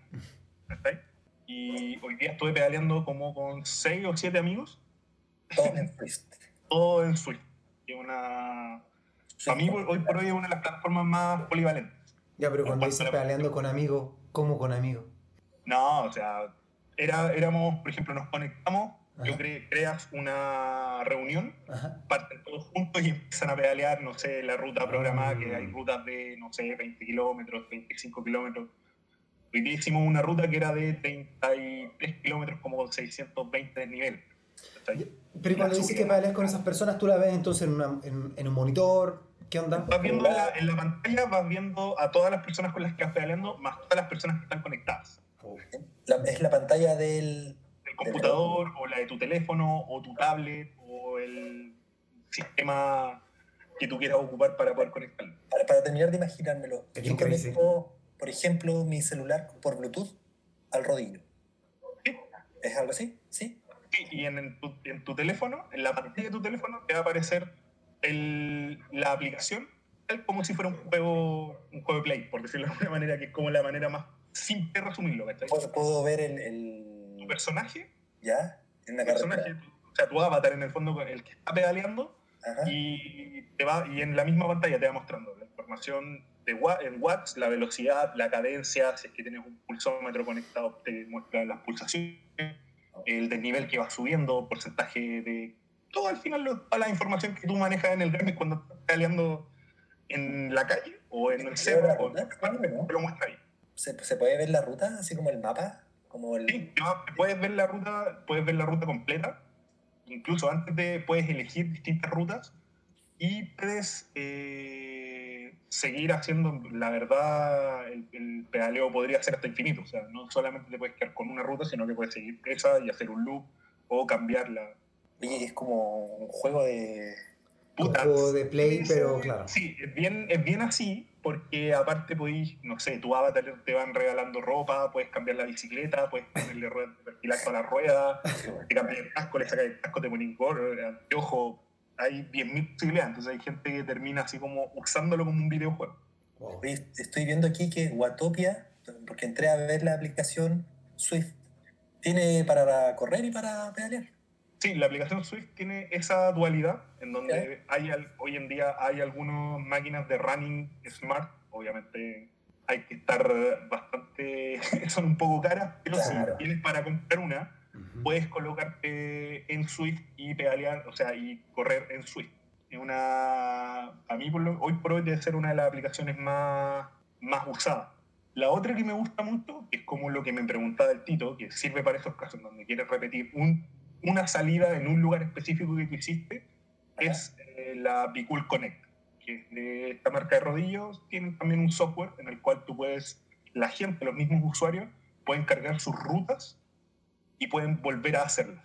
Speaker 3: Y hoy día estuve pedaleando como con seis o siete amigos.
Speaker 1: Todo en Swift.
Speaker 3: Todo en Swift una... Para mí hoy por hoy es una de las plataformas más polivalentes.
Speaker 2: Ya, pero cuando dices pedaleando con amigos, ¿cómo con amigos?
Speaker 3: No, o sea, era, éramos, por ejemplo, nos conectamos, yo cre creas una reunión, parten todos juntos y empiezan a pedalear, no sé, la ruta programada, que hay mm. rutas de, no sé, 20 kilómetros, 25 kilómetros. Hoy hicimos una ruta que era de 33 kilómetros, como 620 de nivel.
Speaker 2: Pero cuando dices que pedaleas con esas personas, ¿tú la ves entonces en, en un monitor? ¿Qué onda?
Speaker 3: Vas viendo en la, en la, pantalla, vas viendo a todas las personas con las que vas pedaleando, más todas las personas que están conectadas
Speaker 1: es la pantalla del...
Speaker 3: El computador, o la de tu teléfono, o tu tablet, o el sistema que tú quieras ocupar para poder conectarlo.
Speaker 1: Para, terminar de imaginármelo, yo conecto, por ejemplo, mi celular por Bluetooth al rodillo.
Speaker 3: ¿Sí?
Speaker 1: ¿Es algo así? ¿Sí?
Speaker 3: Sí, y en, tu, en tu teléfono, en la pantalla de tu teléfono, te va a aparecer el, la aplicación como si fuera un juego, un juego de Play, por decirlo de alguna manera, que es como la manera más simple resumirlo,
Speaker 1: ¿Puedo, ¿Puedo, ver el, el...
Speaker 3: ¿Tu personaje?
Speaker 1: ¿Ya?
Speaker 3: En una personaje, o sea, tu avatar en el fondo, el que está pedaleando, y, te va, y en la misma pantalla te va mostrando la información de en watts, la velocidad, la cadencia, si es que tienes un pulsómetro conectado, te muestra las pulsaciones, el desnivel que va subiendo, porcentaje de... Todo al final, toda la información que tú manejas en el Garmin cuando estás pedaleando en la calle o en el cerro, te lo muestra ahí.
Speaker 1: ¿Se, ¿Se, puede ver la ruta, así como el mapa? Como el...
Speaker 3: Sí, puedes ver la ruta, puedes ver la ruta completa. Incluso antes de puedes elegir distintas rutas y puedes eh, seguir haciendo, la verdad, el, pedaleo podría ser hasta infinito. O sea, no solamente te puedes quedar con una ruta, sino que puedes seguir esa y hacer un loop o cambiarla.
Speaker 1: Oye, es como un juego de...
Speaker 2: un juego de play, pero claro.
Speaker 3: Sí, es bien, es bien así, porque aparte podéis, no sé, tu avatar te van regalando ropa, puedes cambiar la bicicleta, puedes ponerle ruedas vertical a la rueda, te cambias el casco, le sacas el casco, te pones gorro, ojo, hay 10.000 posibilidades, entonces hay gente que termina así como usándolo como un videojuego.
Speaker 1: Estoy viendo aquí que Watopia, porque entré a ver la aplicación Swift, tiene para correr y para pedalear.
Speaker 3: Sí, la aplicación Swift tiene esa dualidad en donde hay, hoy en día hay algunas máquinas de running smart, obviamente hay que estar bastante, son un poco caras, pero si tienes para comprar una, puedes colocarte en Swift y pedalear, o sea, y correr en Swift. Es una, a mí hoy por hoy debe ser una de las aplicaciones más, más usadas. La otra que me gusta mucho, que es como lo que me preguntaba el Tito, que sirve para esos casos donde quieres repetir un una salida en un lugar específico que tú hiciste es eh, la Bicool Connect, que es de esta marca de rodillos. Tienen también un software en el cual tú puedes, la gente, los mismos usuarios, pueden cargar sus rutas y pueden volver a hacerlas.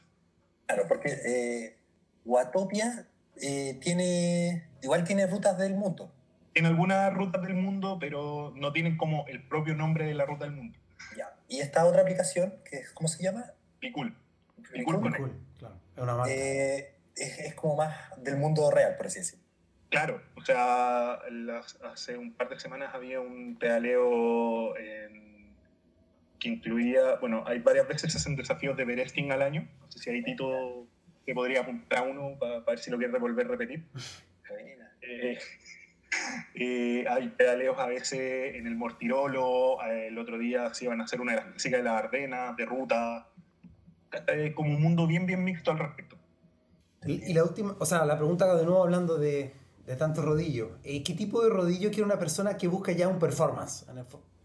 Speaker 1: Claro, porque eh, Watopia eh, tiene, igual tiene rutas del mundo.
Speaker 3: Tiene algunas rutas del mundo, pero no tienen como el propio nombre de la ruta del mundo.
Speaker 1: Ya. ¿Y esta otra aplicación, que ¿cómo se llama?
Speaker 3: Bicool.
Speaker 1: Eh, es, como más del mundo real, por así decirlo.
Speaker 3: Claro, o sea, hace un par de semanas había un pedaleo que incluía, bueno, hay varias veces se hacen desafíos de Beresting al año. No sé si hay Tito que podría apuntar a uno para, ver si lo quiere volver a repetir. Eh, eh, hay pedaleos a veces en el Mortirolo, el otro día se iban a hacer una de las clásicas de la Ardena, de ruta, eh, como un mundo bien, bien mixto al respecto.
Speaker 2: Y, la última, o sea, la pregunta de nuevo hablando de, de tanto rodillo. Eh, ¿Qué tipo de rodillo quiere una persona que busca ya un performance?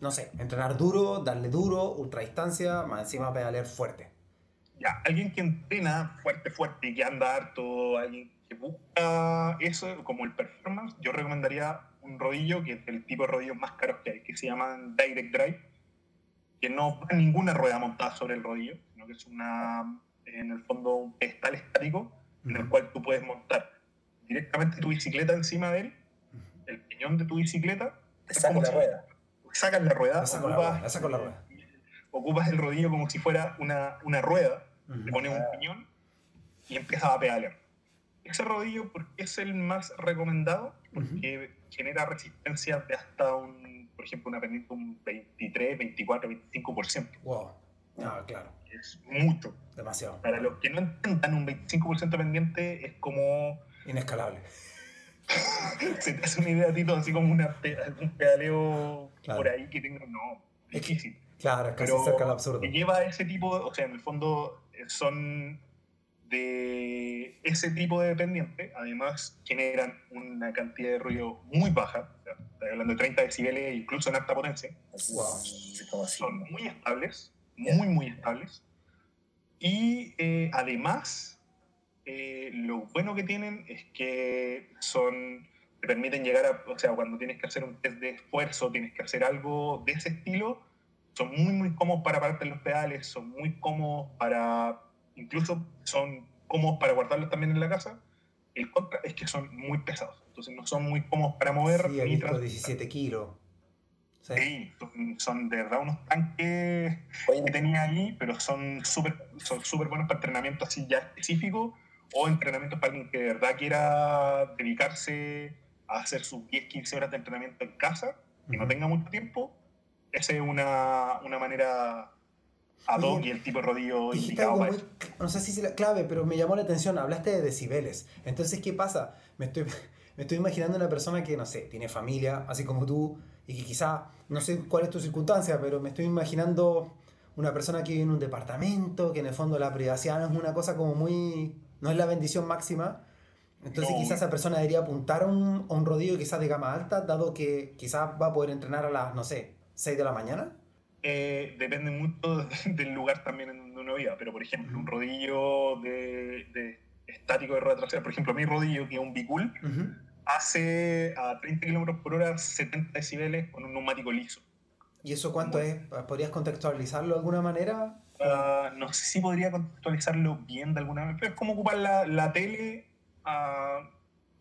Speaker 2: No sé, entrenar duro, darle duro, ultra distancia, más encima pedalear fuerte.
Speaker 3: Ya, alguien que entrena fuerte, fuerte, que anda harto, alguien que busca eso como el performance, yo recomendaría un rodillo que es el tipo de rodillos más caros que hay, que se llaman Direct Drive, que no va ninguna rueda montada sobre el rodillo, que es una, en el fondo un pedestal estático en el cual tú puedes montar directamente tu bicicleta encima de él, el piñón de tu bicicleta.
Speaker 1: Sacas la rueda.
Speaker 3: Sacas la rueda,
Speaker 2: ocupas, la rueda.
Speaker 3: ocupas el rodillo como si fuera una, una rueda, le pones un piñón y empiezas a pedalear. Ese rodillo porque es el más recomendado, porque genera resistencia de hasta un, por ejemplo, una pendiente un 23, 24, 25%.
Speaker 2: Wow. Ah, claro
Speaker 3: es mucho.
Speaker 2: Demasiado.
Speaker 3: Para los que no entiendan, un 25% pendiente es como...
Speaker 2: Inescalable.
Speaker 3: se te hace una idea, Tito, así como una, un pedaleo
Speaker 2: Claro.
Speaker 3: por ahí que tengo. No, difícil.
Speaker 2: Claro, casi
Speaker 3: Pero
Speaker 2: cerca del absurdo.
Speaker 3: que lleva ese tipo, o sea, en el fondo eh, son de ese tipo de dependiente, además generan una cantidad de ruido muy baja, o sea, estoy hablando de 30 decibeles incluso en alta potencia,
Speaker 2: Wow.
Speaker 3: Son muy estables. Muy, muy estables, y eh, además, eh, lo bueno que tienen es que son, te permiten llegar a, o sea, cuando tienes que hacer un test de esfuerzo, tienes que hacer algo de ese estilo, son muy, muy cómodos para pararte los pedales, son muy cómodos para, incluso son cómodos para guardarlos también en la casa. El contra es que son muy pesados, entonces no son muy cómodos para mover
Speaker 2: Sí,
Speaker 3: ni
Speaker 2: visto
Speaker 3: transportar.
Speaker 2: 17 kilos. Sí.
Speaker 3: Sí, son, son de verdad unos tanques
Speaker 1: Oye,
Speaker 3: que tenía ahí, pero son súper son súper buenos para entrenamiento así ya específico o entrenamientos para alguien que de verdad quiera dedicarse a hacer sus 10, 15 horas de entrenamiento en casa y no tenga mucho tiempo. Esa es una, una manera ad hoc y el tipo de rodillo indicado para
Speaker 2: muy,
Speaker 3: eso.
Speaker 2: no sé si es la clave, pero me llamó la atención. Hablaste de decibeles. Entonces, ¿qué pasa? Me estoy, me estoy imaginando una persona que, no sé, tiene familia, así como tú, y que quizá, no sé cuál es tu circunstancia, pero me estoy imaginando una persona que vive en un departamento, que en el fondo la privacidad no es una cosa como muy, no es la bendición máxima. Entonces
Speaker 3: No.
Speaker 2: quizás esa persona debería apuntar a un, a un rodillo quizás de gama alta, dado que quizás va a poder entrenar a las, no sé, 6 de la mañana.
Speaker 3: Eh, depende mucho del lugar también en donde uno viva, pero por ejemplo, un rodillo de, de estático de rueda trasera, por ejemplo, mi rodillo, que es un bicul,
Speaker 2: Ujú.
Speaker 3: Hace a 30 km por hora 70 decibeles con un neumático liso.
Speaker 2: ¿Y eso cuánto es? ¿Podrías contextualizarlo de alguna manera?
Speaker 3: Ah, no sé si podría contextualizarlo bien de alguna manera, pero es como ocupar la, la tele a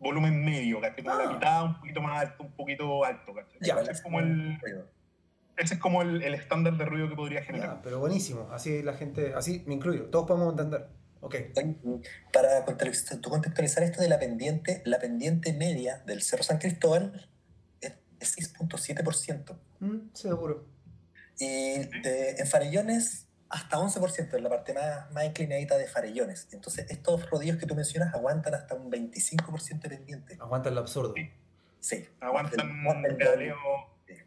Speaker 3: volumen medio, ¿cachai? Como
Speaker 2: Ah.
Speaker 3: la mitad, un poquito más alto, un poquito alto, ¿cachai?
Speaker 2: Ya,
Speaker 3: ese es como el, ese es como el, el estándar de ruido que podría generar.
Speaker 2: Ya, pero buenísimo. Así la gente, así me incluyo. Todos podemos entender. Ok.
Speaker 1: Oye, Para contextualizar esto de la pendiente, la pendiente media del Cerro San Cristóbal es es 6.7%.
Speaker 2: Mm, seguro.
Speaker 1: Y de- en farellones, hasta 11% en la parte más, más inclinadita de farellones. Entonces, estos rodillos que tú mencionas aguantan hasta un 25% de pendiente.
Speaker 2: Aguanta el absurdo.
Speaker 3: Sí.
Speaker 1: Sí.
Speaker 3: aguantan
Speaker 1: Aguantan el
Speaker 3: pedaleo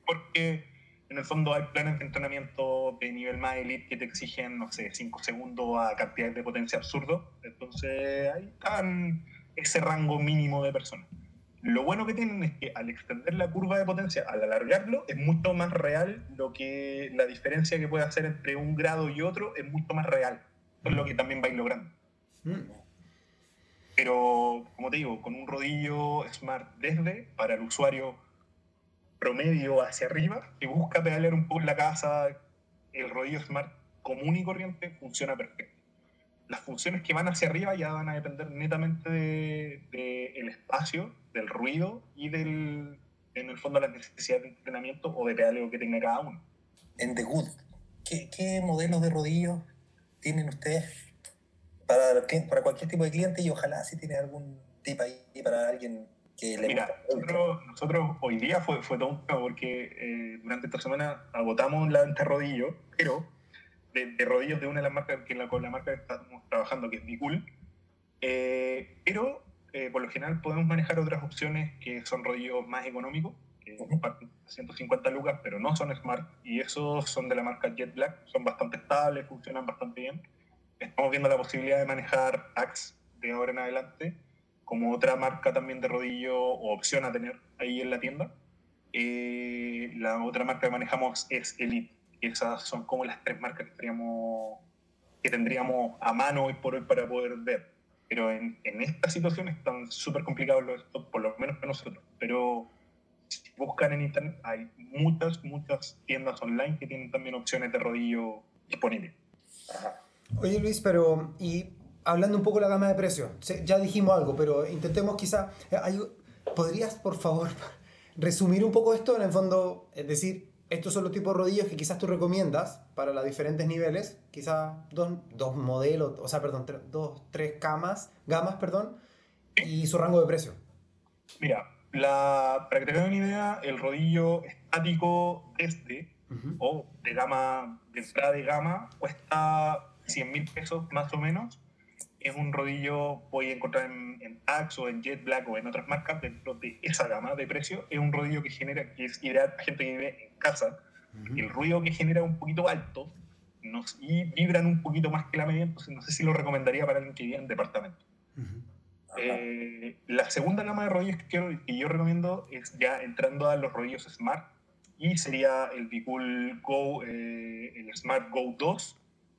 Speaker 3: porque en el fondo hay planes de entrenamiento de nivel más elite que te exigen, no sé, 5 segundos a cantidades de potencia absurdo. Entonces ahí están ese rango mínimo de personas. Lo bueno que tienen es que al extender la curva de potencia, al alargarlo, es mucho más real lo que la diferencia que puede hacer entre un grado y otro es mucho más real. Eso es lo que también vais logrando.
Speaker 2: Mm,
Speaker 3: Pero, como te digo, con un rodillo Smart desde para el usuario promedio hacia arriba, que busca pedalear un poco en la casa, el rodillo Smart común y corriente funciona perfecto. Las funciones que van hacia arriba ya van a depender netamente del de, espacio, del ruido y del, en el fondo, las necesidades de entrenamiento o de pedaleo que tenga cada uno.
Speaker 1: En The Good, ¿qué, qué modelos de rodillos tienen ustedes para, para cualquier tipo de cliente? Y ojalá si tiene algún tip ahí para alguien que le
Speaker 3: Mira, nosotros, nosotros hoy día fue, fue todo un tema porque eh, durante esta semana agotamos la venta de rodillo, pero de, de rodillos de una de las marcas, que la, con la marca que estamos trabajando, que es Bicool, eh, pero eh, por lo general podemos manejar otras opciones que son rodillos más económicos, que parten de 150 lucas, pero no son smart, y esos son de la marca Jet Black, son bastante estables, funcionan bastante bien. Estamos viendo la posibilidad de manejar Axe de ahora en adelante, como otra marca también de rodillo o opción a tener ahí en la tienda. Eh, la otra marca que manejamos es Elite. Esas son como las tres marcas que que tendríamos a mano hoy por hoy para poder ver. Pero en, en esta situación están súper complicados los stocks, por lo menos para nosotros. Pero si buscan en internet, hay muchas, muchas tiendas online que tienen también opciones de rodillo disponibles.
Speaker 2: Oye Luis, pero y hablando un poco de la gama de precios, ya dijimos algo, pero intentemos quizá, eh, ¿podrías por favor resumir un poco esto en el fondo? Es decir, estos son los tipos de rodillos que quizás tú recomiendas para los diferentes niveles, quizás dos, dos modelos, o sea, perdón, dos, tres camas, gamas, perdón, y su rango de precio.
Speaker 3: Mira, la, para que te una idea, el rodillo estático
Speaker 2: Ujú.
Speaker 3: o de gama, de entrada de gama, cuesta 100 mil pesos más o menos. Es un rodillo, voy a encontrar en, en Axe o en Jet Black o en otras marcas dentro de esa gama de precio, es un rodillo que genera, que es ideal para gente que vive en casa, el ruido que genera es un poquito alto nos, y vibran un poquito más que la media, entonces no sé si lo recomendaría para alguien que vive en departamento. Eh, la segunda gama de rodillos que, quiero, que yo recomiendo es ya entrando a los rodillos Smart y sería el Bicool Go, eh, el Smart Go 2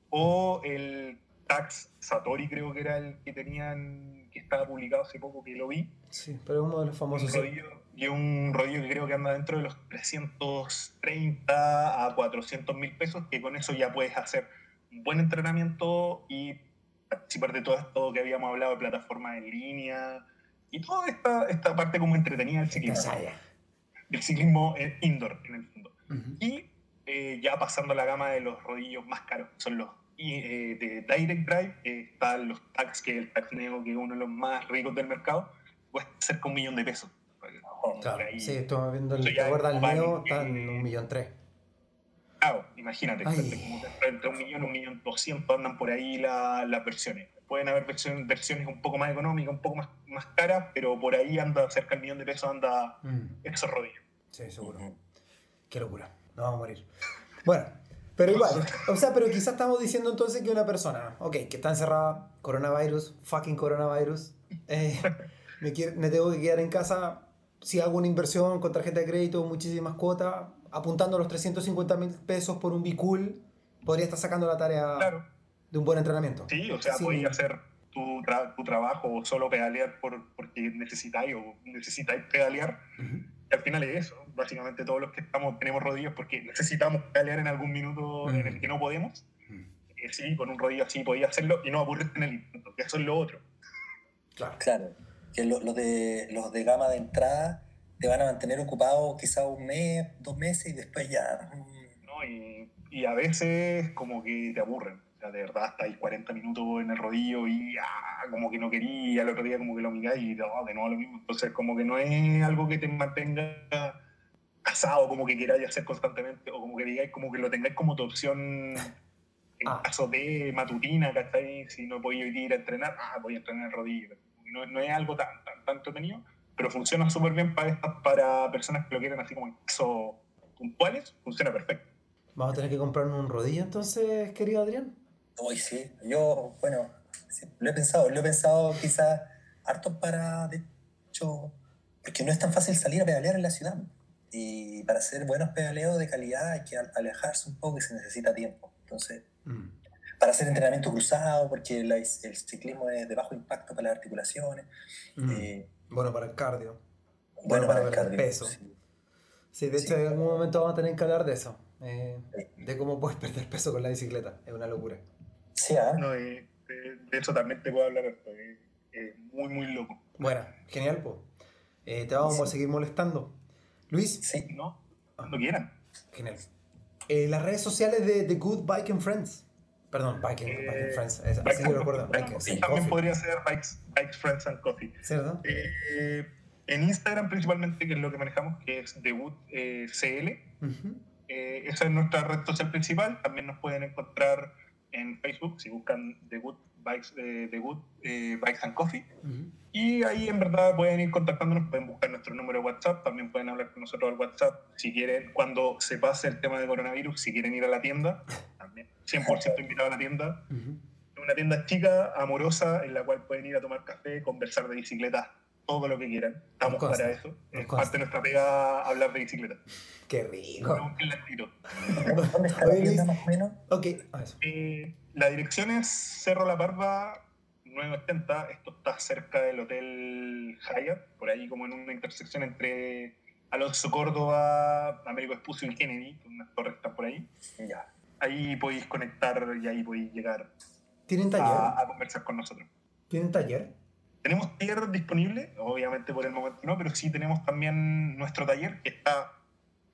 Speaker 3: o el Tax Satori creo que era el que tenían, que estaba publicado hace poco que lo vi.
Speaker 2: Sí, pero es uno de los famosos.
Speaker 3: Un rodillo, y un rodillo que creo que anda dentro de los 330 a 400 mil pesos, que con eso ya puedes hacer un buen entrenamiento y participar de todo esto que habíamos hablado de plataformas en línea y toda esta, esta parte como entretenida del ciclismo. Del ciclismo indoor, en el fondo. Y eh, ya pasando a la gama de los rodillos más caros, son los eh, de Direct Drive, eh, están los tags, que el Tax Neo, que es uno de los más ricos del mercado, cuesta cerca de un millón de pesos.
Speaker 2: Claro, sí, estoy viendo el que guarda el Neo, está en un millón tres.
Speaker 3: Claro, imagínate, entre un millón, un millón doscientos andan por ahí la, las versiones. Pueden haber versiones, versiones un poco más económicas, un poco más, más caras, pero por ahí anda cerca del millón de pesos, anda mm. esos rodillos.
Speaker 2: Sí, seguro. Qué locura, nos vamos a morir. Bueno, pero igual, o sea, pero quizás estamos diciendo entonces que una persona, ok, que está encerrada, coronavirus, fucking coronavirus, eh, me, me tengo que quedar en casa, si hago una inversión con tarjeta de crédito, muchísimas cuotas, apuntando a los 350 mil pesos por un Bicool, podría estar sacando la tarea de un buen entrenamiento.
Speaker 3: Sí, o sea, sí. hacer tu, tu, trabajo o solo pedalear por, porque necesitáis o necesitáis pedalear. Y al final es eso. Básicamente todos los que estamos tenemos rodillos porque necesitamos pedalear en algún minuto en el que no podemos. Eh, sí, con un rodillo así podía hacerlo y no aburrirte en el intento, que eso es lo otro.
Speaker 1: Claro. Claro. Que los de, los de gama de entrada te van a mantener ocupado quizá un mes, dos meses y después ya...
Speaker 3: Mm. No, y, y, a veces como que te aburren. O sea, de verdad, estáis 40 minutos en el rodillo y ah, como que no quería, el otro día como que lo miráis y oh, de nuevo lo mismo. Entonces como que no es algo que te mantenga casado, como que queráis hacer constantemente, o como que digáis, como que lo tengáis como tu opción en ah. caso de matutina, ¿cachai? Si no podéis ir a entrenar, ah, voy a entrenar el rodillo. No, no es algo tan, tan, tan entretenido pero funciona súper bien para, para personas que lo quieren así como en caso puntuales, funciona perfecto.
Speaker 2: ¿Vamos a tener que comprar un rodillo entonces, querido Adrián?
Speaker 1: Uy, sí, yo, bueno, lo he pensado, lo he pensado quizás harto para, de hecho, porque no es tan fácil salir a pedalear en la ciudad. Y para hacer buenos pedaleos de calidad hay que alejarse un poco y se necesita tiempo. Entonces, mm. para hacer entrenamiento cruzado, porque el, ciclismo es de bajo impacto para las articulaciones. Mm. Eh,
Speaker 2: bueno para el cardio. Bueno, para, el cardio, peso. Sí. de hecho en algún momento vamos a tener que hablar de eso. Eh, de cómo puedes perder peso con la bicicleta. Es una locura.
Speaker 1: Sí, ¿ah?
Speaker 3: no, de, eso también te puedo hablar. Es eh, muy, muy loco.
Speaker 2: Bueno, genial, pues. te vamos a seguir molestando. Luis.
Speaker 3: Sí, no, cuando quieran.
Speaker 2: Genial. las redes sociales de The Good Bike and Friends. Perdón, Biking, eh, Friends. así lo recuerdo.
Speaker 3: también podría ser Bikes, Bikes, Friends and Coffee.
Speaker 2: ¿Cierto?
Speaker 3: Eh, en Instagram principalmente, que es lo que manejamos, que es Debut eh, CL. Eh, esa es nuestra red social principal. También nos pueden encontrar en Facebook si buscan Debut Bikes, Debut, Bikes and Coffee. Y ahí en verdad pueden ir contactándonos, pueden buscar nuestro número de WhatsApp, también pueden hablar con nosotros al WhatsApp si quieren, cuando se pase el tema de coronavirus, si quieren ir a la tienda, también 100% invitado a la tienda. Una tienda chica, amorosa, en la cual pueden ir a tomar café, conversar de bicicleta, todo lo que quieran. Estamos para eso. Es parte de nuestra pega hablar de bicicleta.
Speaker 2: Qué rico.
Speaker 1: ¿Dónde está la tienda más o menos?
Speaker 2: Ok,
Speaker 3: eh, la dirección es Cerro La Barba 980. Esto está cerca del Hotel Hyatt, por ahí como en una intersección entre Alonso Córdoba, Américo Espucio y Kennedy, unas torres están por ahí. Ya ahí podéis conectar y ahí podéis llegar
Speaker 2: ¿Tienen taller?
Speaker 3: A, conversar con nosotros.
Speaker 2: ¿Tienen taller?
Speaker 3: Tenemos taller disponible, obviamente por el momento no, pero sí tenemos también nuestro taller que está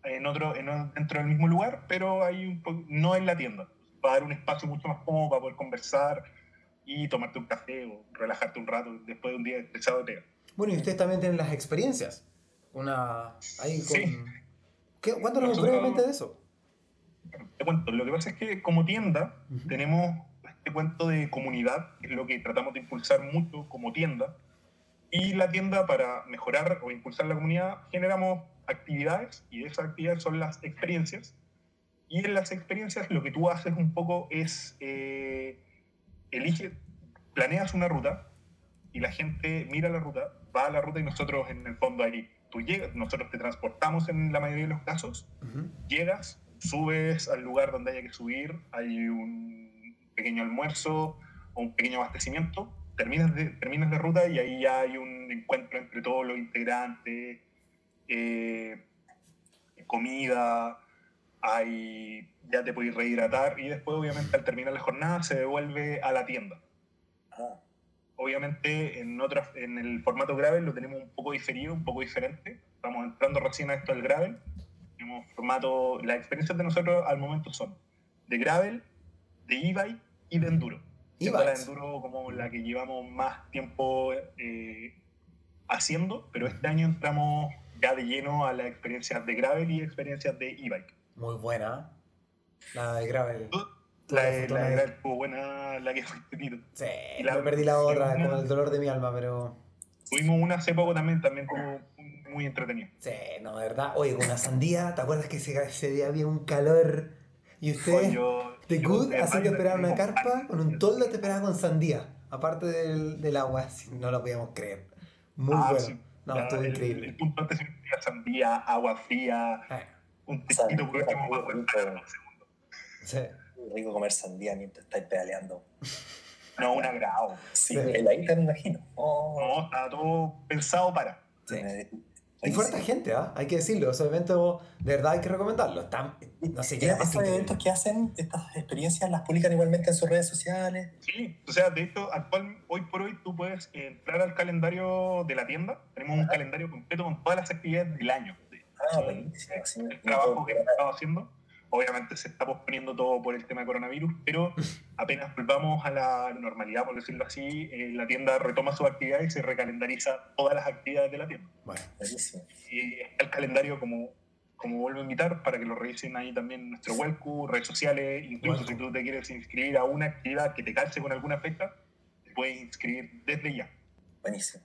Speaker 3: en otro, en, dentro del mismo lugar, pero hay no en la tienda. Va a dar un espacio mucho más cómodo para poder conversar y tomarte un café o relajarte un rato después de un día estresado de pega.
Speaker 2: Bueno, y ustedes también tienen las experiencias. Una. Ahí con... Sí. ¿Qué, ¿Cuánto nos brevemente de eso?
Speaker 3: te cuento, lo que pasa es que como tienda tenemos este cuento de comunidad, que es lo que tratamos de impulsar mucho como tienda. Y la tienda, para mejorar o impulsar la comunidad, generamos actividades y esas actividades son las experiencias. Y en las experiencias lo que tú haces un poco es, eh, elige, planeas una ruta y la gente mira la ruta, va a la ruta y nosotros en el fondo ahí, tú llegas, nosotros te transportamos en la mayoría de los casos, llegas, subes al lugar donde haya que subir, hay un pequeño almuerzo o un pequeño abastecimiento, terminas de, terminas de ruta y ahí ya hay un encuentro entre todos los integrantes, eh, comida, hay, ya te puedes rehidratar y después obviamente al terminar la jornada se devuelve a la tienda. Ah. Obviamente en, otras, en el formato Gravel lo tenemos un poco diferido, un poco diferente. Estamos entrando recién a esto del Gravel. Tenemos formato, las experiencias de nosotros al momento son de Gravel, de e-bike y de Enduro. E la Enduro como la que llevamos más tiempo eh, haciendo, pero este año entramos ya de lleno a las experiencias de gravel y experiencias de e-bike.
Speaker 2: Muy buena. La de gravel.
Speaker 3: La de, la de gravel fue buena, la que fue tenido.
Speaker 2: Sí, la, perdí la otra con el dolor de mi alma, pero...
Speaker 3: Tuvimos una hace poco también, también como muy entretenido.
Speaker 2: Sí, no, de verdad. Oye, con una sandía, ¿te acuerdas que ese, día había un calor? Y ustedes, de good, así que esperaban una carpa, con un toldo te esperaban con sandía, aparte del, del agua, no lo podíamos creer. Muy ah, bueno. No,
Speaker 3: todo increíble. El, punto antes sandía, agua fría. Un tecito por último para poder
Speaker 1: Sí. Rico comer sandía mientras estáis pedaleando.
Speaker 3: No, un agrado.
Speaker 1: Sí, sí. en la isla me imagino.
Speaker 3: Oh. No, está todo pensado para.
Speaker 2: Sí. Y fuerte gente, ¿ah? hay que decirlo. Esos eventos, de verdad, hay que recomendarlos. Están, no sé qué.
Speaker 1: Estos eventos que hacen, estas experiencias, las publican igualmente en sus redes sociales.
Speaker 3: Sí, o sea, de hecho, actual, hoy por hoy tú puedes entrar al calendario de la tienda. Tenemos un calendario completo con todas las actividades del año.
Speaker 1: Ah, buenísimo.
Speaker 3: El trabajo que hemos estado haciendo. Obviamente se está posponiendo todo por el tema de coronavirus, pero apenas volvamos a la normalidad, por decirlo así, eh, la tienda retoma su actividad y se recalendariza todas las actividades de la tienda.
Speaker 2: Bueno,
Speaker 3: Y está el calendario como, como vuelvo a invitar para que lo revisen ahí también en nuestro webcu, redes sociales, incluso si tú te quieres inscribir a una actividad que te calce con alguna fecha, te puedes inscribir desde ya.
Speaker 1: Buenísimo.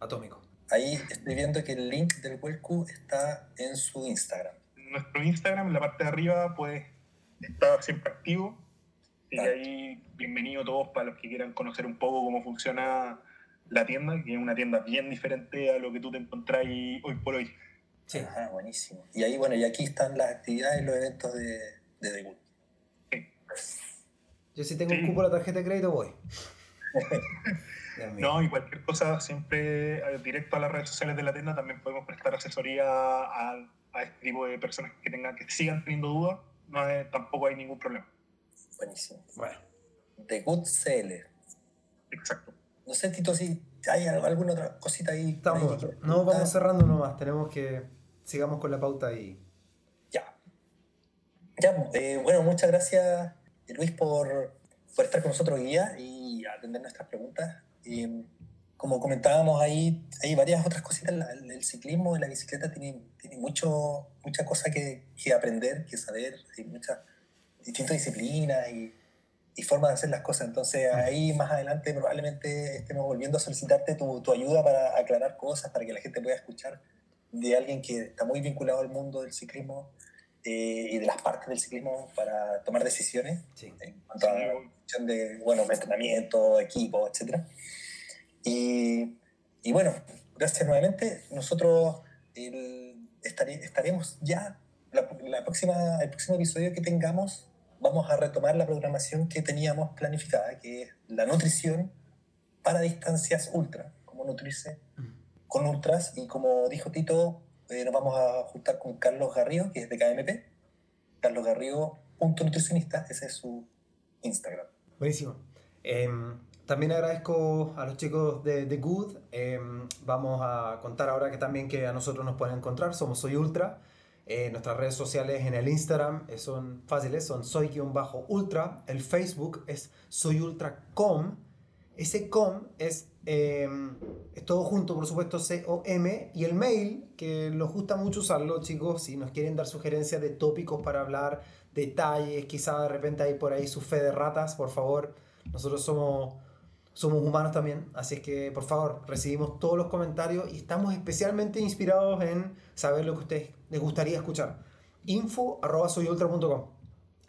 Speaker 2: Atómico.
Speaker 1: Ahí estoy viendo que el link del webcu está en su Instagram
Speaker 3: nuestro Instagram, en la parte de arriba, pues está siempre activo. Y ahí, bienvenido todos para los que quieran conocer un poco cómo funciona la tienda, que es una tienda bien diferente a lo que tú te encontrás hoy por hoy.
Speaker 1: Sí. buenísimo. Y ahí, bueno, y aquí están las actividades, los eventos de, de The Good.
Speaker 2: Yo si tengo un cupo la tarjeta de crédito, voy.
Speaker 3: no, y cualquier cosa, siempre eh, directo a las redes sociales de la tienda, también podemos prestar asesoría a a este tipo de personas que tengan que sigan teniendo dudas, no tampoco hay ningún problema.
Speaker 1: Buenísimo.
Speaker 2: Bueno.
Speaker 1: The Good CL.
Speaker 3: Exacto.
Speaker 1: No sé, Tito, si hay alguna otra cosita ahí.
Speaker 2: Estamos, no, vamos cerrando nomás. Tenemos que sigamos con la pauta y.
Speaker 1: Ya. Ya, eh, bueno, muchas gracias, Luis, por, por estar con nosotros hoy día y atender nuestras preguntas. Y, como comentábamos ahí, hay varias otras cositas. El, ciclismo y la bicicleta tiene, tiene mucho, mucha cosa que, que, aprender, que saber. Hay muchas distintas disciplinas y, y, formas de hacer las cosas. Entonces, ahí más adelante probablemente estemos volviendo a solicitarte tu, tu ayuda para aclarar cosas, para que la gente pueda escuchar de alguien que está muy vinculado al mundo del ciclismo eh, y de las partes del ciclismo para tomar decisiones en cuanto a la cuestión de bueno, entrenamiento, equipo, etcétera. Y, y bueno, gracias nuevamente. Nosotros estaremos ya, la, próxima, el próximo episodio que tengamos, vamos a retomar la programación que teníamos planificada, que es la nutrición para distancias ultra, cómo nutrirse con ultras. Y como dijo Tito, eh, nos vamos a juntar con Carlos Garrido, que es de KMP. Carlos Garrido, punto nutricionista, ese es su Instagram.
Speaker 2: Buenísimo. Em, también agradezco a los chicos de The Good. Em, vamos a contar ahora que también que a nosotros nos pueden encontrar. Somos Soy Ultra. Eh, nuestras redes sociales en el Instagram eh, son fáciles, son soy-ultra. El Facebook es soyultracom. Ese com es, em, es todo junto, por supuesto, C-O-M. Y el mail, que nos gusta mucho usarlo, chicos, si nos quieren dar sugerencias de tópicos para hablar, detalles, quizá de repente hay por ahí su fe de ratas, por favor Nosotros somos, somos humanos también, así es que por favor recibimos todos los comentarios y estamos especialmente inspirados en saber lo que a ustedes les gustaría escuchar. info arroba soyultra.com.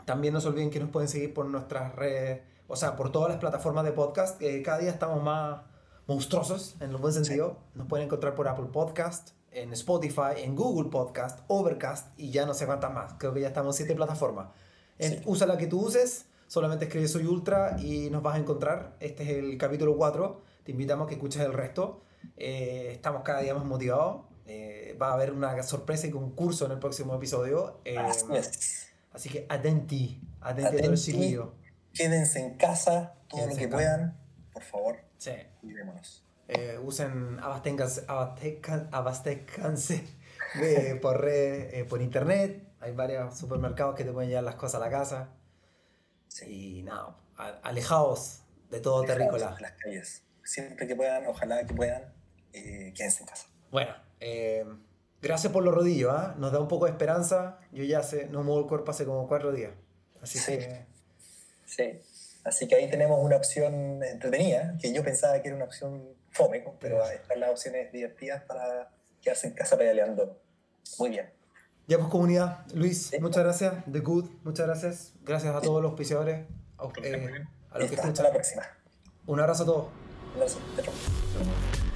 Speaker 2: También no se olviden que nos pueden seguir por nuestras redes, o sea, por todas las plataformas de podcast. que cada día estamos más monstruosos en el buen sentido. Nos pueden encontrar por Apple Podcast, en Spotify, en Google Podcast, Overcast y ya no sé cuántas más. Creo que ya estamos en siete plataformas. En, Usa la que tú uses, solamente escribe Soy Ultra y nos vas a encontrar. Este es el capítulo 4. Te invitamos a que escuches el resto. Eh, estamos cada día más motivados. Eh, va a haber una sorpresa y concurso en el próximo episodio. Eh, así, que atenti, atenti, a todo el chiquillo.
Speaker 1: Quédense en casa todo lo que puedan, por favor.
Speaker 2: Sí. Cuidémonos. Eh, usen abastécanse, abastécanse por, red, eh, por internet. Hay varios supermercados que te pueden llevar las cosas a la casa. Y nada, alejaos de todo terrícola.
Speaker 1: las calles. Siempre que puedan, ojalá que puedan, eh, quédense en casa.
Speaker 2: Bueno, gracias por los rodillos, ¿ah? nos da un poco de esperanza. Yo ya sé, no muevo el cuerpo hace como cuatro días. Así
Speaker 1: sí.
Speaker 2: que.
Speaker 1: Sí. Así que ahí tenemos una opción entretenida, que yo pensaba que era una opción fome, pero están las opciones divertidas para quedarse en casa pedaleando. Muy bien.
Speaker 2: Ya pues comunidad, Luis, muchas gracias. The Good, muchas gracias. Gracias a todos los auspiciadores, a,
Speaker 1: eh, a los que escuchan. Hasta la próxima.
Speaker 2: Un abrazo a todos.
Speaker 1: Un abrazo.